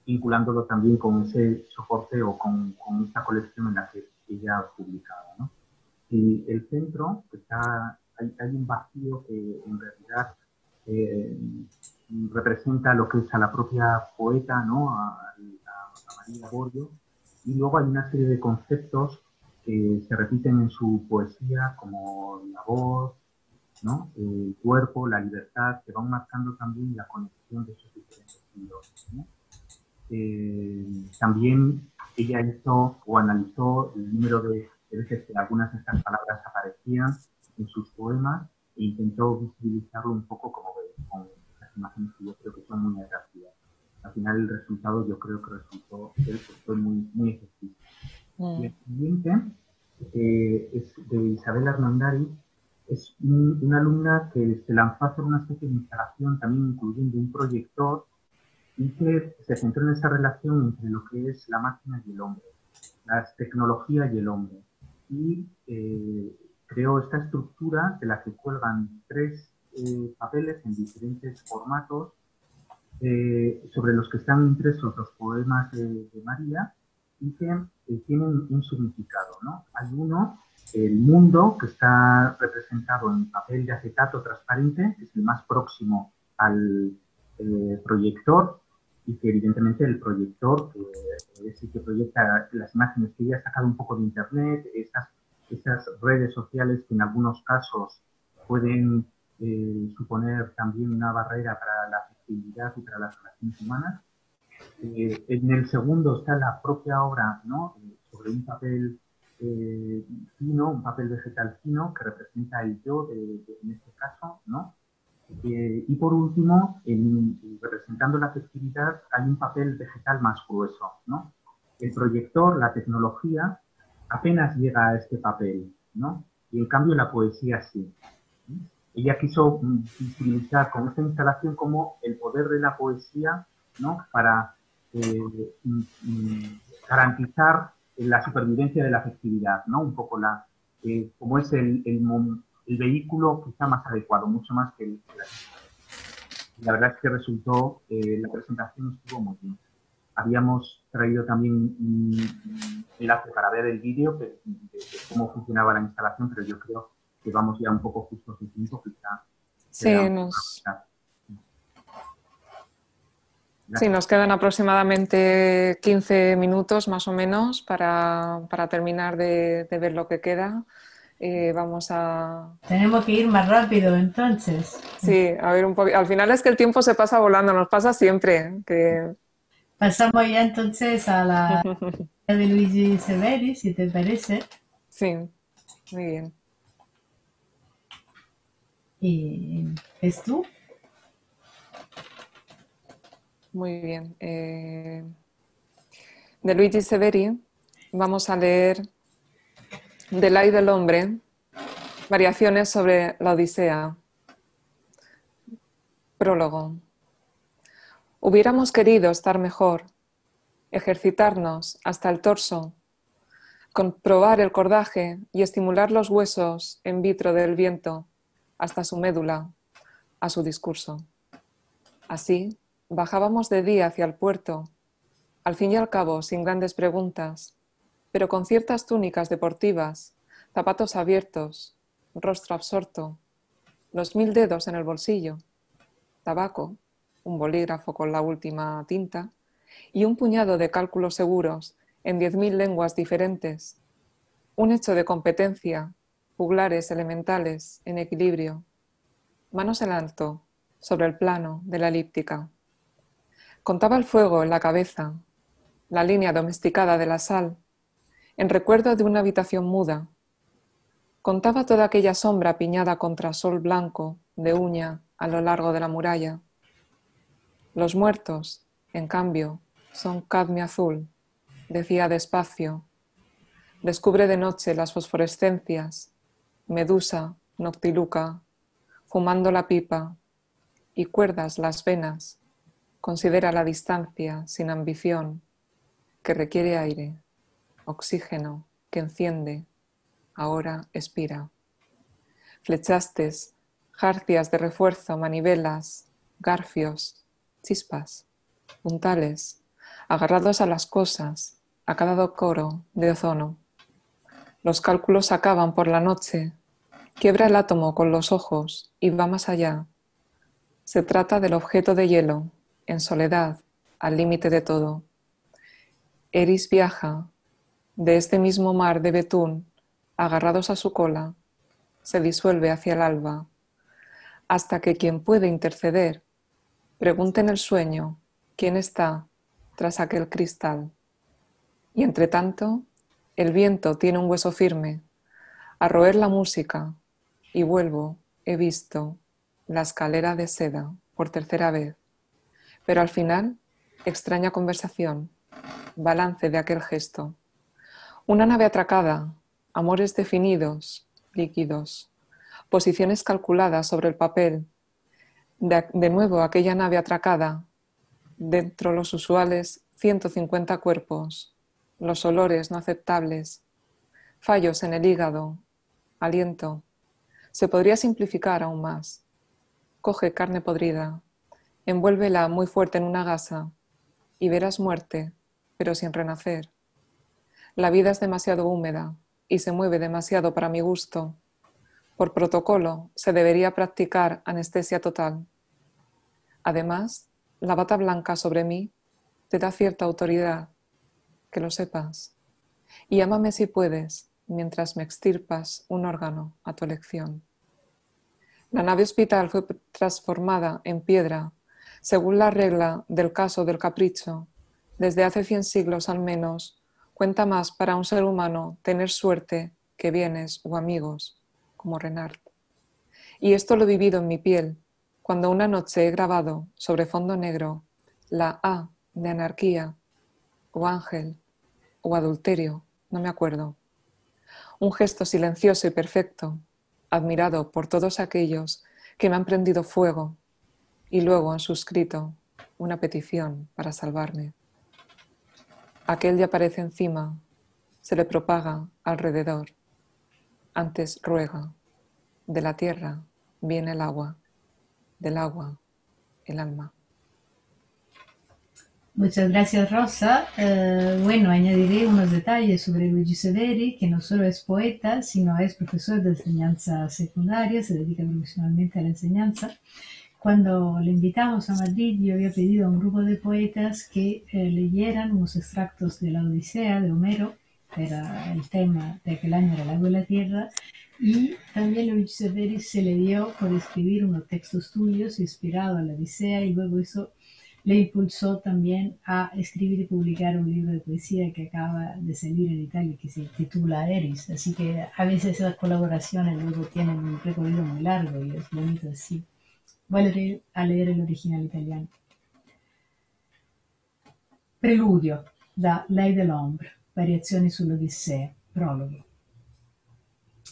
D: vinculándolo también con ese soporte o con, con esta colección en la que ella ha publicado. ¿no? Y el centro, está, hay, hay un vacío que en realidad eh, representa lo que es a la propia poeta, ¿no? a, a, María Bordo, y luego hay una serie de conceptos que se repiten en su poesía, como la voz, ¿no? el cuerpo, la libertad, que van marcando también la conexión de esos diferentes estilos. ¿no? Eh, también ella hizo o analizó el número de de veces que algunas de estas palabras aparecían en sus poemas e intentó visibilizarlo un poco como con las imágenes que yo creo que son muy atractivas. Al final el resultado yo creo que resultó fue muy, muy efectivo. Mm. El siguiente eh, es de Isabel Armandari, es una alumna que se lanzó a hacer una especie de instalación también incluyendo un proyector y que se centró en esa relación entre lo que es la máquina y el hombre, la tecnología y el hombre. Y eh, creó esta estructura de la que cuelgan tres eh, papeles en diferentes formatos eh, sobre los que están impresos los poemas de, María y que eh, tienen un significado. ¿no? Hay uno, el mundo, que está representado en papel de acetato transparente, que es el más próximo al proyector, y que evidentemente el proyector, que es el que proyecta las imágenes que ya ha sacado un poco de internet, esas, esas redes sociales que en algunos casos pueden eh, suponer también una barrera para la afectividad y para las relaciones humanas. Eh, en el segundo está la propia obra ¿no? Eh, sobre un papel fino, un papel vegetal fino que representa el yo de, en este caso, ¿no? y por último, en, representando la afectividad, hay un papel vegetal más grueso, ¿no? El proyector, la tecnología, apenas llega a este papel, ¿no? Y en cambio la poesía sí ella quiso mm, utilizar con esta instalación como el poder de la poesía ¿no? para eh, mm, mm, garantizar la supervivencia de la afectividad, ¿no? un poco la, eh, como es el, el, vehículo quizá más adecuado, mucho más que el... La verdad es que resultó, eh, la presentación estuvo muy bien. Habíamos traído también un enlace para ver el vídeo de, de cómo funcionaba la instalación, pero yo creo que vamos ya un poco justo de tiempo, quizá.
B: Sí, nos... Sí, nos quedan aproximadamente 15 minutos más o menos para, para terminar de, de, ver lo que queda. Eh, vamos a...
C: Tenemos que ir más rápido entonces.
B: Sí, a ver un poco. Al final es que el tiempo se pasa volando, nos pasa siempre. Que...
C: Pasamos ya entonces a la de Luigi Severi, si te parece.
B: Sí, muy bien.
C: ¿Y es tú?
B: Muy bien. Eh, de Luigi Severi vamos a leer Del ay del hombre, variaciones sobre la Odisea. Prólogo. Hubiéramos querido estar mejor, ejercitarnos hasta el torso, comprobar el cordaje y estimular los huesos en vitro del viento hasta su médula, a su discurso. Así, bajábamos de día hacia el puerto, al fin y al cabo sin grandes preguntas, pero con ciertas túnicas deportivas, zapatos abiertos, rostro absorto, los mil dedos en el bolsillo, tabaco, un bolígrafo con la última tinta y un puñado de cálculos seguros en diez mil lenguas diferentes, un hecho de competencia juglares elementales en equilibrio, manos en alto, sobre el plano de la elíptica. Contaba el fuego en la cabeza, la línea domesticada de la sal, en recuerdo de una habitación muda. Contaba toda aquella sombra piñada contra sol blanco de uña a lo largo de la muralla. Los muertos, en cambio, son cadmio azul, decía despacio. Descubre de noche las fosforescencias Medusa, Noctiluca, fumando la pipa, y cuerdas las venas, considera la distancia sin ambición, que requiere aire, oxígeno, que enciende, ahora expira. Flechastes, jarcias de refuerzo, manivelas, garfios, chispas, puntales, agarrados a las cosas, a cada coro de ozono. Los cálculos acaban por la noche, Quiebra el átomo con los ojos y va más allá. Se trata del objeto de hielo, en soledad, al límite de todo. Eris viaja de este mismo mar de betún, agarrados a su cola, se disuelve hacia el alba, hasta que quien puede interceder pregunte en el sueño quién está tras aquel cristal. Y entre tanto, el viento tiene un hueso firme, a roer la música, y vuelvo, he visto la escalera de seda por tercera vez, pero al final, extraña conversación, balance de aquel gesto. Una nave atracada, amores definidos, líquidos, posiciones calculadas sobre el papel, de, nuevo aquella nave atracada, dentro los usuales 150 cuerpos, los olores no aceptables, fallos en el hígado, aliento. Se podría simplificar aún más. Coge carne podrida, envuélvela muy fuerte en una gasa y verás muerte, pero sin renacer. La vida es demasiado húmeda y se mueve demasiado para mi gusto. Por protocolo, se debería practicar anestesia total. Además, la bata blanca sobre mí te da cierta autoridad, que lo sepas. Y ámame si puedes, mientras me extirpas un órgano a tu elección. La nave hospital fue transformada en piedra, según la regla del caso del capricho. Desde hace cien siglos al menos, cuenta más para un ser humano tener suerte que bienes o amigos como Renard. Y esto lo he vivido en mi piel, cuando una noche he grabado sobre fondo negro la A de anarquía, o ángel, o adulterio, no me acuerdo. Un gesto silencioso y perfecto, admirado por todos aquellos que me han prendido fuego y luego han suscrito una petición para salvarme. Aquel ya aparece encima, se le propaga alrededor antes ruega. De la tierra viene el agua, del agua el alma.
C: Muchas gracias Rosa. Eh, bueno, añadiré unos detalles sobre Luigi Severi, que no solo es poeta, sino es profesor de enseñanza secundaria, se dedica profesionalmente a la enseñanza. Cuando le invitamos a Madrid, yo había pedido a un grupo de poetas que eh, leyeran unos extractos de la Odisea de Homero era el tema de aquel año era el agua y la tierra, y también Luigi Severi se le dio por escribir unos textos tuyos inspirados a la Odisea y luego eso le impulsó también a escribir y publicar un libro de poesía que acaba de salir en Italia que se titula Eris. Así que a veces esas colaboraciones luego tienen un recorrido muy largo y es bonito así. Voy a leer, el original italiano. Preludio da Lei dell'Ombre Variazioni sull'Odissea, prologo.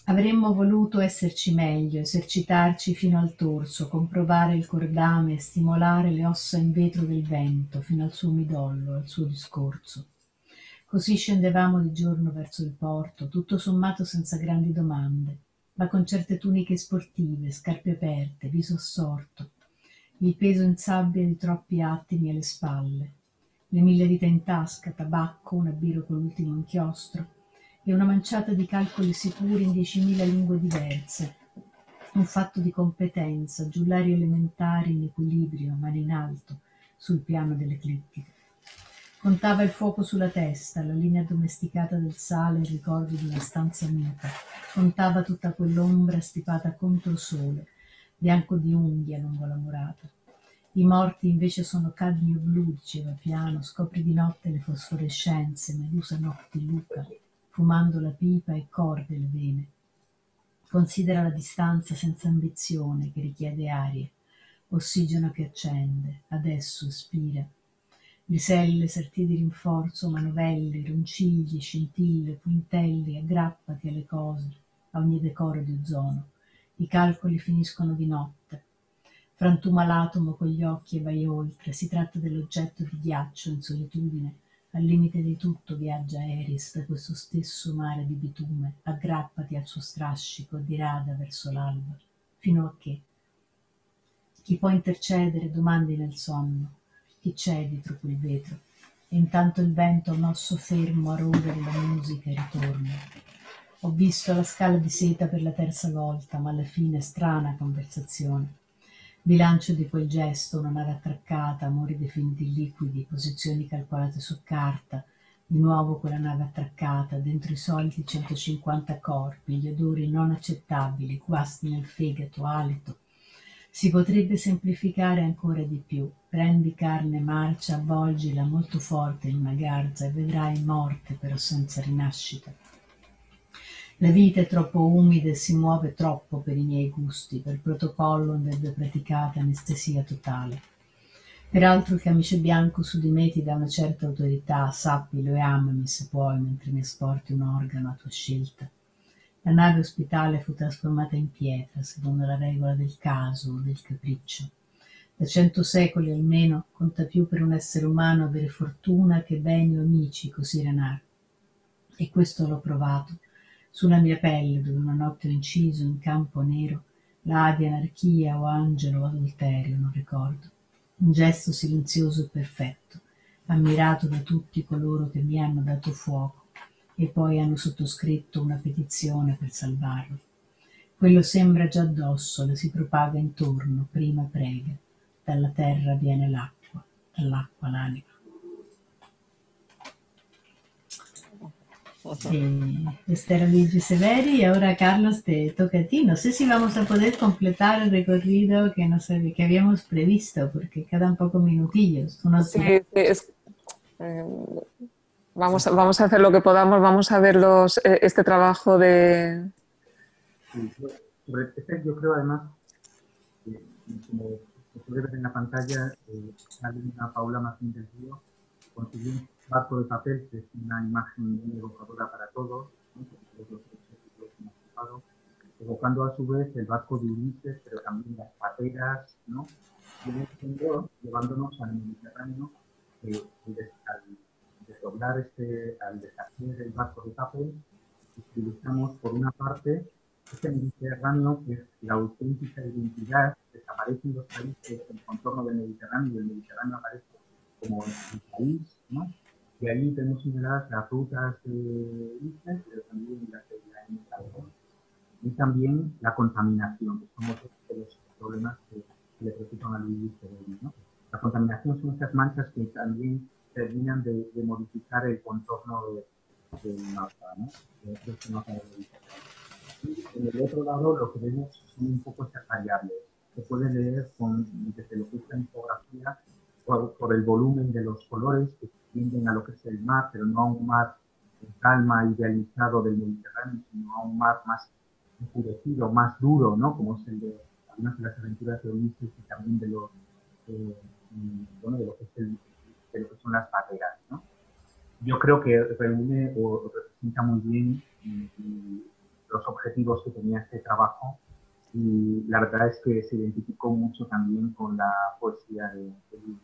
C: Avremmo voluto esserci meglio, esercitarci fino al torso, comprovare il cordame, stimolare le ossa in vetro del vento fino al suo midollo, al suo discorso. Così scendevamo di giorno verso il porto, tutto sommato senza grandi domande, ma con certe tuniche sportive, scarpe aperte, viso assorto, il peso in sabbia di troppi attimi alle spalle, le mille dita in tasca, tabacco, una birra con l'ultimo inchiostro e una manciata di calcoli sicuri in diecimila lingue diverse. Un fatto di competenza, giullari elementari in equilibrio, mani in alto, sul piano dell'eclittica. Contava il fuoco sulla testa, la linea domesticata del sale, il ricordo di una stanza mita. Contava tutta quell'ombra stipata contro sole, bianco di unghie lungo la murata. I morti invece sono cadmio blu, diceva piano, scopri di notte le fosforescenze, medusa notti Luca, fumando la pipa e corde le vene. Considera la distanza senza ambizione che richiede aria, ossigeno che accende, adesso spira. Riselle, sartie di rinforzo, manovelle, roncigli, scintille, puntelli, aggrappati alle cose, a ogni decoro di ozono. I calcoli finiscono di notte, Frantuma l'atomo con gli occhi e vai oltre, si tratta dell'oggetto di ghiaccio in solitudine, al limite di tutto viaggia Eris da questo stesso mare di bitume, aggrappati al suo strascico, dirada verso l'alba, fino a che? Chi può intercedere domandi nel sonno, chi c'è dietro quel vetro, e intanto il vento mosso fermo a rovere la musica e ritorna. Ho visto la scala di seta per la terza volta, ma alla fine strana conversazione Bilancio di quel gesto, una nave attraccata, amori definiti liquidi, posizioni calcolate su carta, di nuovo quella nave attraccata, dentro i soliti 150 corpi, gli odori non accettabili, guasti nel fegato, alito. Si potrebbe semplificare ancora di più. Prendi carne marcia, avvolgila molto forte in una garza e vedrai morte però senza rinascita. La vita è troppo umida e si muove troppo per i miei gusti, per protocollo andrebbe praticata anestesia totale. Peraltro il camice bianco su di me ti dà una certa autorità, sappilo e amami se puoi mentre mi esporti un organo a tua scelta. La nave ospitale fu trasformata in pietra, secondo la regola del caso o del capriccio. Da cento secoli almeno conta più per un essere umano avere fortuna che beni o amici, così Renard. E questo l'ho provato. Sulla mia pelle, dove una notte ho inciso in campo nero la di anarchia o angelo o adulterio, non ricordo. Un gesto silenzioso e perfetto, ammirato da tutti coloro che mi hanno dato fuoco e poi hanno sottoscritto una petizione per salvarlo. Quello sembra già addosso, le si propaga intorno, prima prega. Dalla terra viene l'acqua, dall'acqua l'anima. Eh, esta era Luigi Severi y ahora Carlos te toca a ti. No sé si vamos a poder completar el recorrido que, nos, que habíamos previsto, porque quedan pocos minutillos.
B: sí, sí, es, eh, Vamos, vamos a hacer lo que podamos, vamos a ver los, eh, este trabajo de...
D: Sí, sobre este yo creo además, eh, como se puede ver en la pantalla, eh, una Paula Martín del Río consiguió un barco de papel, que es una imagen muy evocadora para todos, ¿no? evocando a su vez el barco de Ulises, pero también las pateras, ¿no? y en este sentido, llevándonos al Mediterráneo, eh, al doblar este, al deshacer el barco de papel, utilizamos por una parte este Mediterráneo que es la auténtica identidad, desaparece en los países el contorno del Mediterráneo y el Mediterráneo aparece como el país, ¿no? Y ahí tenemos señaladas las rutas de islas, pero también las de la y también la contaminación, que son otros de los problemas que, le preocupan a Luis ¿no? La contaminación son esas manchas que también terminan de, de modificar el contorno del de mapa, ¿no? De este mapa de en el otro lado lo que vemos son un poco estas variables. Se puede leer con, desde lo que es la infografía por, por, el volumen de los colores que tienden a lo que es el mar, pero no a un mar en calma, idealizado del Mediterráneo, sino a un mar más enfurecido, más duro, ¿no? Como es el de algunas de las aventuras de Ulises y también de los, eh, bueno, de lo que es el, de lo que son las pateras. ¿no? Yo creo que reúne o representa muy bien los objetivos que tenía este trabajo y la verdad es que se identificó mucho también con la poesía de, de Luis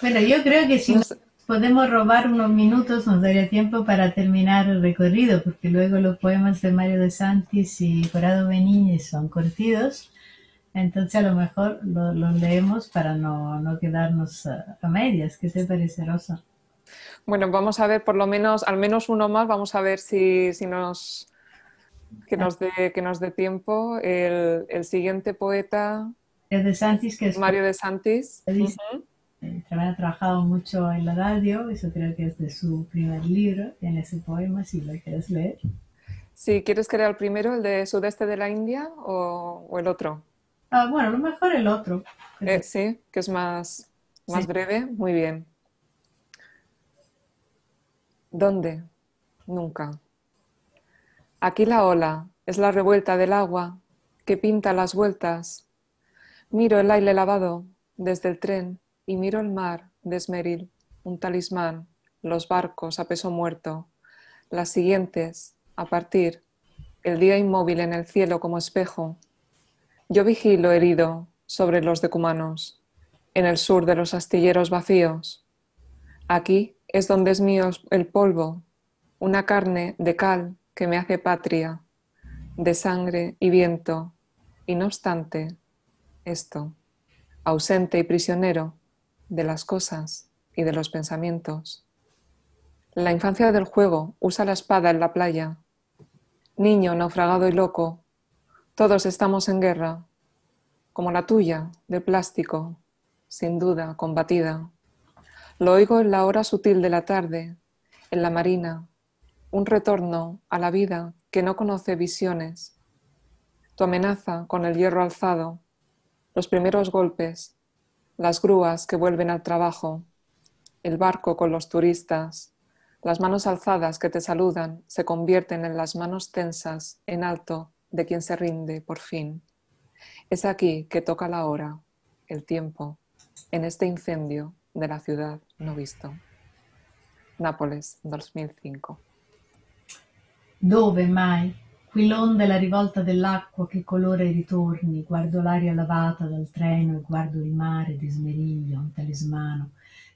C: Bueno, yo creo que si podemos robar unos minutos nos daría tiempo para terminar el recorrido, porque luego los poemas de Mario de Santis y Corrado Benítez son cortidos entonces a lo mejor lo, leemos para no, no quedarnos a, medias. ¿Qué te parece, Rosa?
B: Bueno, vamos a ver por lo menos, al menos uno más, vamos a ver si, si nos, que nos dé que nos dé tiempo. El, el, siguiente poeta
C: es de Santis, que es
B: Mario de Santis.
C: Eh, ha trabajado mucho en la radio, eso creo que es de su primer libro, tiene ese poema, si lo quieres leer.
B: Sí, ¿quieres que lea el primero, el de Sudeste de la India o, o el otro?
C: Ah, bueno, a lo mejor el otro.
B: Eh, sí, que es más, más breve. Muy bien. ¿Dónde? Nunca. Aquí la ola es la revuelta del agua que pinta las vueltas. Miro el aire lavado desde el tren y miro el mar de Esmeril, un talismán, los barcos a peso muerto, las siguientes, a partir, el día inmóvil en el cielo como espejo, yo vigilo herido sobre los decumanos, en el sur de los astilleros vacíos. Aquí es donde es mío el polvo, una carne de cal que me hace patria, de sangre y viento, y no obstante, esto, ausente y prisionero de las cosas y de los pensamientos. La infancia del juego usa la espada en la playa. Niño naufragado y loco, todos estamos en guerra, como la tuya, de plástico, sin duda, combatida. Lo oigo en la hora sutil de la tarde, en la marina, un retorno a la vida que no conoce visiones. Tu amenaza con el hierro alzado, los primeros golpes, las grúas que vuelven al trabajo, el barco con los turistas, las manos alzadas que te saludan se convierten en las manos tensas en alto de quien se rinde por fin. Es aquí que toca la hora, el tiempo, en este incendio de la ciudad no visto. Nápoles, 2005.
C: Dove mai? Qui l'onda e la rivolta dell'acqua che colora i ritorni, guardo l'aria lavata dal treno e guardo il mare di smeriglio, un talismano,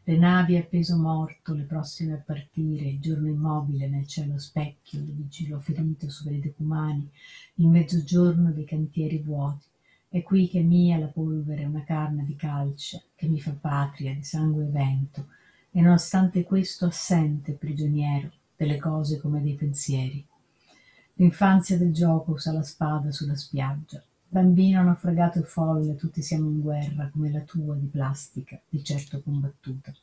C: le navi a peso morto, le prossime a partire, il giorno immobile nel cielo specchio, il vigilo ferito sopra i decumani, il mezzogiorno dei cantieri vuoti. È qui che mia la polvere, una carne di calce, che mi fa patria di sangue e vento, e nonostante questo assente, prigioniero, delle cose come dei pensieri. L'infanzia del gioco usa la spada sulla spiaggia. Bambino naufragato e folle, tutti siamo in guerra, come la tua di plastica, di certo combattuta.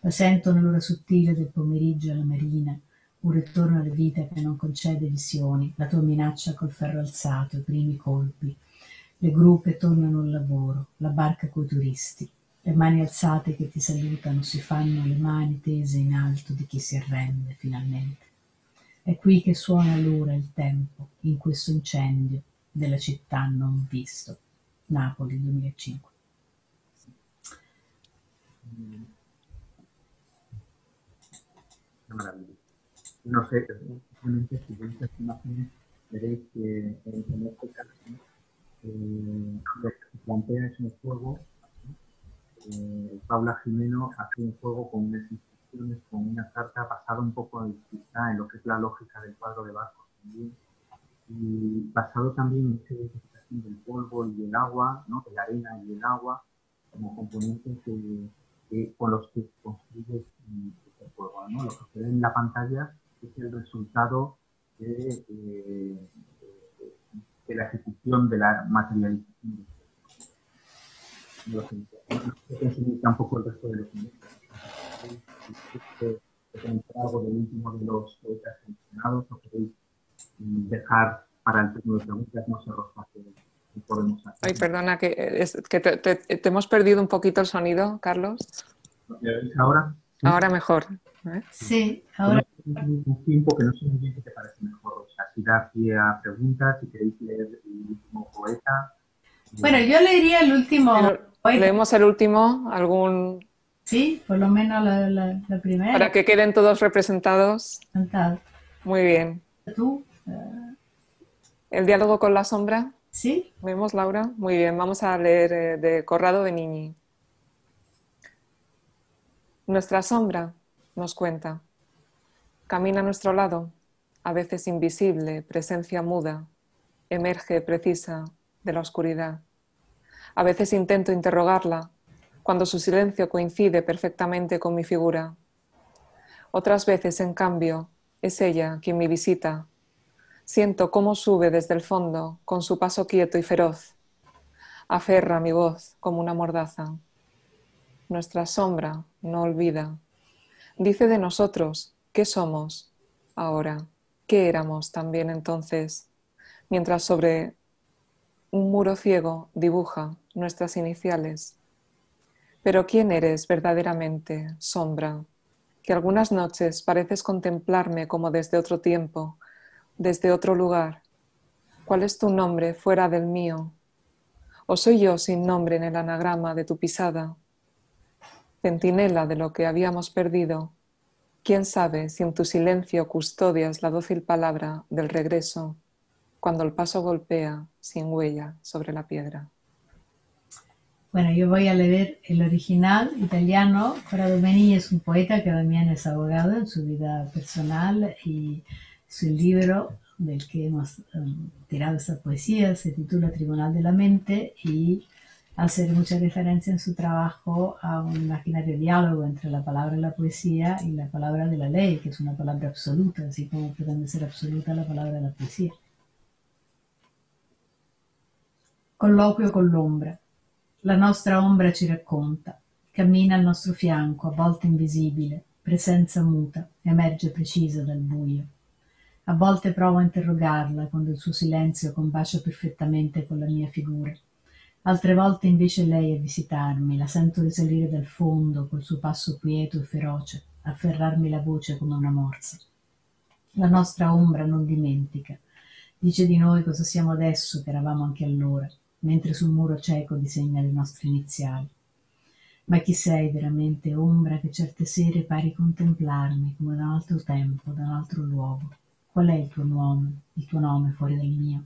C: La sento nell'ora sottile del pomeriggio alla marina, un ritorno alla vita che non concede visioni, la tua minaccia col ferro alzato, i primi colpi. Le gruppe tornano al lavoro, la barca coi turisti. Le mani alzate che ti salutano si fanno le mani tese in alto di chi si arrende finalmente. È qui che suona l'ora il tempo, in questo incendio della città non visto. Napoli 2005.
D: Qué maravilla. No sé, simplemente si veis esta imagen, veréis que en este caso eh, lo que plantea es un juego. Eh, Paula Jimeno hace un juego con unas instrucciones, con una carta basada un poco quizá en lo que es la lógica del cuadro de barcos también, y basado también en esa identificación del polvo y del agua, ¿no? de la arena y del agua, como componentes que, que, con los que construyes el juego. ¿no? Lo que se ve en la pantalla es el resultado de, eh, de la ejecución de la materialización de los que un poco el resto de los algo del último de los poetas seleccionados, o queréis dejar para el turno de preguntas, no sé, Rosa, que podemos hacer.
B: Ay, perdona, que, es, que te, te, te, hemos perdido un poquito el sonido, Carlos.
D: ¿Me oís ahora?
B: ¿Sí? Ahora mejor.
C: ¿eh? Sí, ahora.
D: Un tiempo que no sé muy bien qué te parece mejor, o sea, si da pie a preguntas, si queréis leer el último poeta.
C: Bueno, yo leería el último
B: poeta. Leemos el último, algún...
C: Sí, por lo menos la, la, la primera.
B: Para que queden todos representados.
C: Encantado.
B: Muy bien.
C: ¿Tú?
B: ¿El diálogo con la sombra?
C: Sí.
B: ¿Vemos, Laura? Muy bien, vamos a leer eh, de Corrado de Niñi. Nuestra sombra nos cuenta. Camina a nuestro lado, a veces invisible, presencia muda, emerge precisa de la oscuridad. A veces intento interrogarla, cuando su silencio coincide perfectamente con mi figura. Otras veces, en cambio, es ella quien me visita. Siento cómo sube desde el fondo, con su paso quieto y feroz. Aferra mi voz como una mordaza. Nuestra sombra no olvida. Dice de nosotros qué somos ahora, qué éramos también entonces, mientras sobre un muro ciego dibuja nuestras iniciales. Pero ¿quién eres verdaderamente, sombra? Que algunas noches pareces contemplarme como desde otro tiempo, desde otro lugar. ¿Cuál es tu nombre fuera del mío? ¿O soy yo sin nombre en el anagrama de tu pisada? Centinela de lo que habíamos perdido, quién sabe si en tu silencio custodias la dócil palabra del regreso, cuando el paso golpea sin huella sobre la piedra.
C: Bueno, yo voy a leer el original italiano. Corrado Beni es un poeta que también es abogado en su vida personal y su libro del que hemos um, tirado esta poesía se titula Tribunal de la Mente y hace mucha referencia en su trabajo a un imaginario diálogo entre la palabra de la poesía y la palabra de la ley, que es una palabra absoluta, así como pretende ser absoluta la palabra de la poesía. Colloquio con l'ombra. La nostra ombra ci racconta, cammina al nostro fianco, a volte invisibile, presenza muta, emerge precisa dal buio. A volte provo a interrogarla quando il suo silenzio combacia perfettamente con la mia figura. Altre volte invece lei a visitarmi, la sento risalire dal fondo col suo passo quieto e feroce, afferrarmi la voce come una morsa. La nostra ombra non dimentica, dice di noi cosa siamo adesso che eravamo anche allora, mentre sul muro cieco disegna le nostre iniziali. Ma chi sei veramente, ombra, che certe sere pari contemplarmi come da un altro tempo, da un altro luogo? Qual è il tuo nome, il tuo nome fuori dal mio?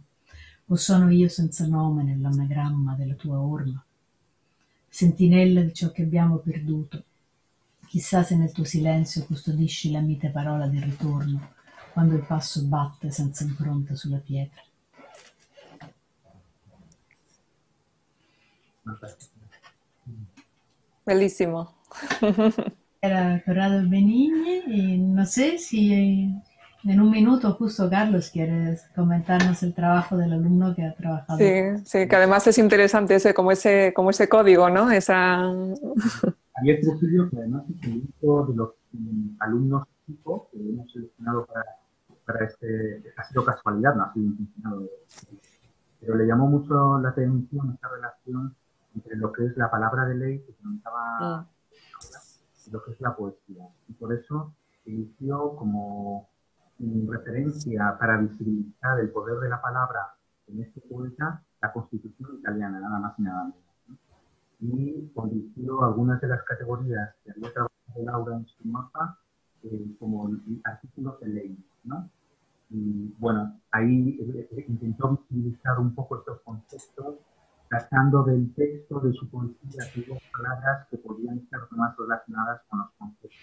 C: O sono io senza nome nell'anagramma della tua orma? Sentinella di ciò che abbiamo perduto, chissà se nel tuo silenzio custodisci la mite parola del ritorno, quando il passo batte senza impronta sulla pietra.
B: Bellísimo.
C: Era Corrado Benigni y no sé si en un minuto justo Carlos quieres comentarnos el trabajo del alumno que ha trabajado.
B: Sí, sí, que además es interesante ese, como ese, como ese código, ¿no? Esa...
D: Javier Trujillo, que además es de los mm, alumnos tipo que hemos seleccionado para, para este, ha sido casualidad, no ha sido intencionado. Pero le llamó mucho la atención esta relación entre lo que es la palabra de ley que comentaba mm. y lo que es la poesía. Y por eso inició como referencia para visibilizar el poder de la palabra en este poeta la Constitución italiana, nada más y nada menos. Y convirtió algunas de las categorías que había trabajado Laura en su mapa eh, como artículos de ley. ¿no? Y bueno, ahí eh, eh, intentó visibilizar un poco estos conceptos tratando del texto de su poesía aquellas palabras que podían estar más relacionadas con los conceptos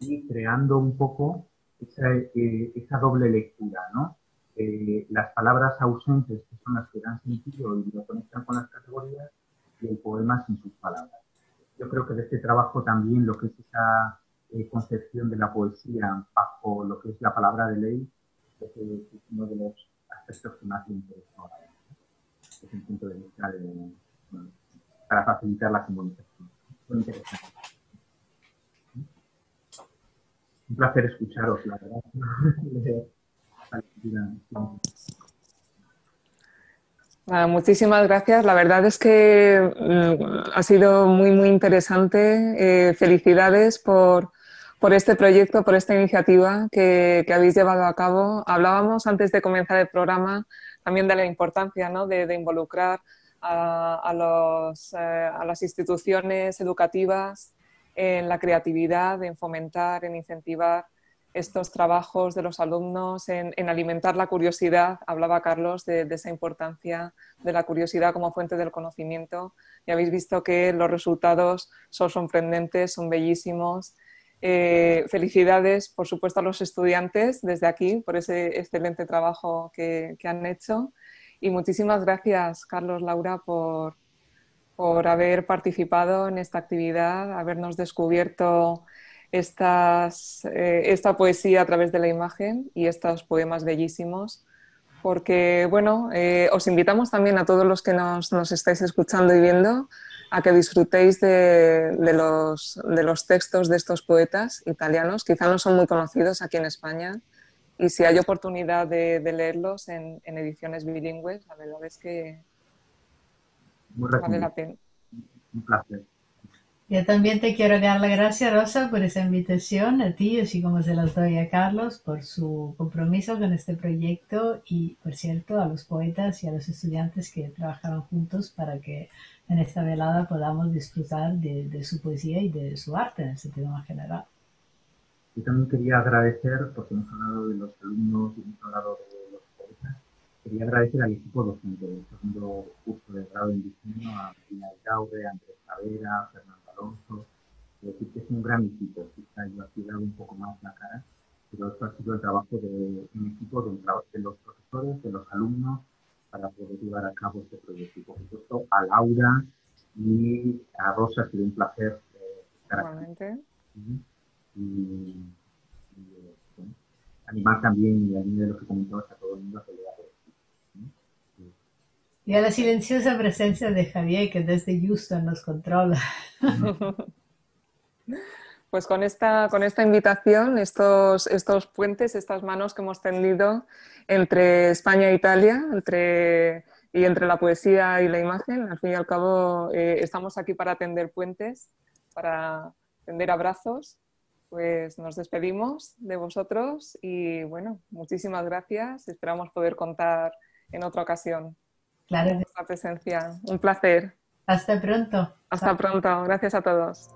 D: y creando un poco esa, eh, esa doble lectura, ¿no? Eh, las palabras ausentes, que son las que dan sentido y lo conectan con las categorías, y el poema sin sus palabras. Yo creo que de este trabajo también lo que es esa eh, concepción de la poesía bajo lo que es la palabra de ley es, uno de los aspectos que más me interesó desde el punto de vista de, para facilitar la comunicación. Muy interesante. Un placer escucharos, la verdad.
B: muchísimas gracias. La verdad es que mm, ha sido muy, muy interesante. Eh, felicidades por, por, este proyecto, por esta iniciativa que, que, habéis llevado a cabo. Hablábamos antes de comenzar el programa también de la importancia ¿no? de, involucrar eh, a las instituciones educativas en la creatividad, en fomentar, en incentivar estos trabajos de los alumnos, en, alimentar la curiosidad. Hablaba Carlos de, esa importancia de la curiosidad como fuente del conocimiento y habéis visto que los resultados son sorprendentes, son bellísimos. Eh, felicidades, por supuesto, a los estudiantes desde aquí por ese excelente trabajo que han hecho. Y muchísimas gracias, Carlos, Laura, por, por haber participado en esta actividad, habernos descubierto eh, esta poesía a través de la imagen y estos poemas bellísimos. Porque, bueno, eh, os invitamos también a todos los que nos, estáis escuchando y viendo a que disfrutéis de, de, los, de, los, textos de estos poetas italianos. Quizá no son muy conocidos aquí en España y si hay oportunidad de, de leerlos en, en ediciones bilingües, la verdad es que vale la pena.
D: Un placer.
C: Yo también te quiero dar las gracias, Rosa, por esa invitación, a ti, así como se las doy a Carlos, por su compromiso con este proyecto y, por cierto, a los poetas y a los estudiantes que trabajaron juntos para que en esta velada podamos disfrutar de, de su poesía y de su arte en el sentido más general.
D: Yo también quería agradecer, porque hemos hablado de los alumnos y hemos hablado de quería agradecer al equipo docente del segundo curso de grado en diseño, a Martina Gaure, a Andrés Savera, a Fernando Alonso. Decir, que es un gran equipo. Quizá yo aquí he dado un poco más la cara, pero esto ha sido el trabajo de un equipo de, de los profesores, de los alumnos, para poder llevar a cabo este proyecto. Y por supuesto, a Laura y a Rosa, ha sido un placer
B: eh, estar aquí.
D: Y, y bueno, animar también, y a mí de lo que comentabas, a todo el mundo a que
C: y a la silenciosa presencia de Javier, que desde Houston nos controla.
B: Pues con esta, con esta invitación, estos, estos puentes, estas manos que hemos tendido entre España e Italia, entre, y entre la poesía y la imagen, al fin y al cabo eh, estamos aquí para tender puentes, para tender abrazos, pues nos despedimos de vosotros y bueno, muchísimas gracias, esperamos poder contar en otra ocasión.
C: Claro.
B: la presencia. Un placer.
C: Hasta pronto.
B: Hasta pronto. Gracias a todos.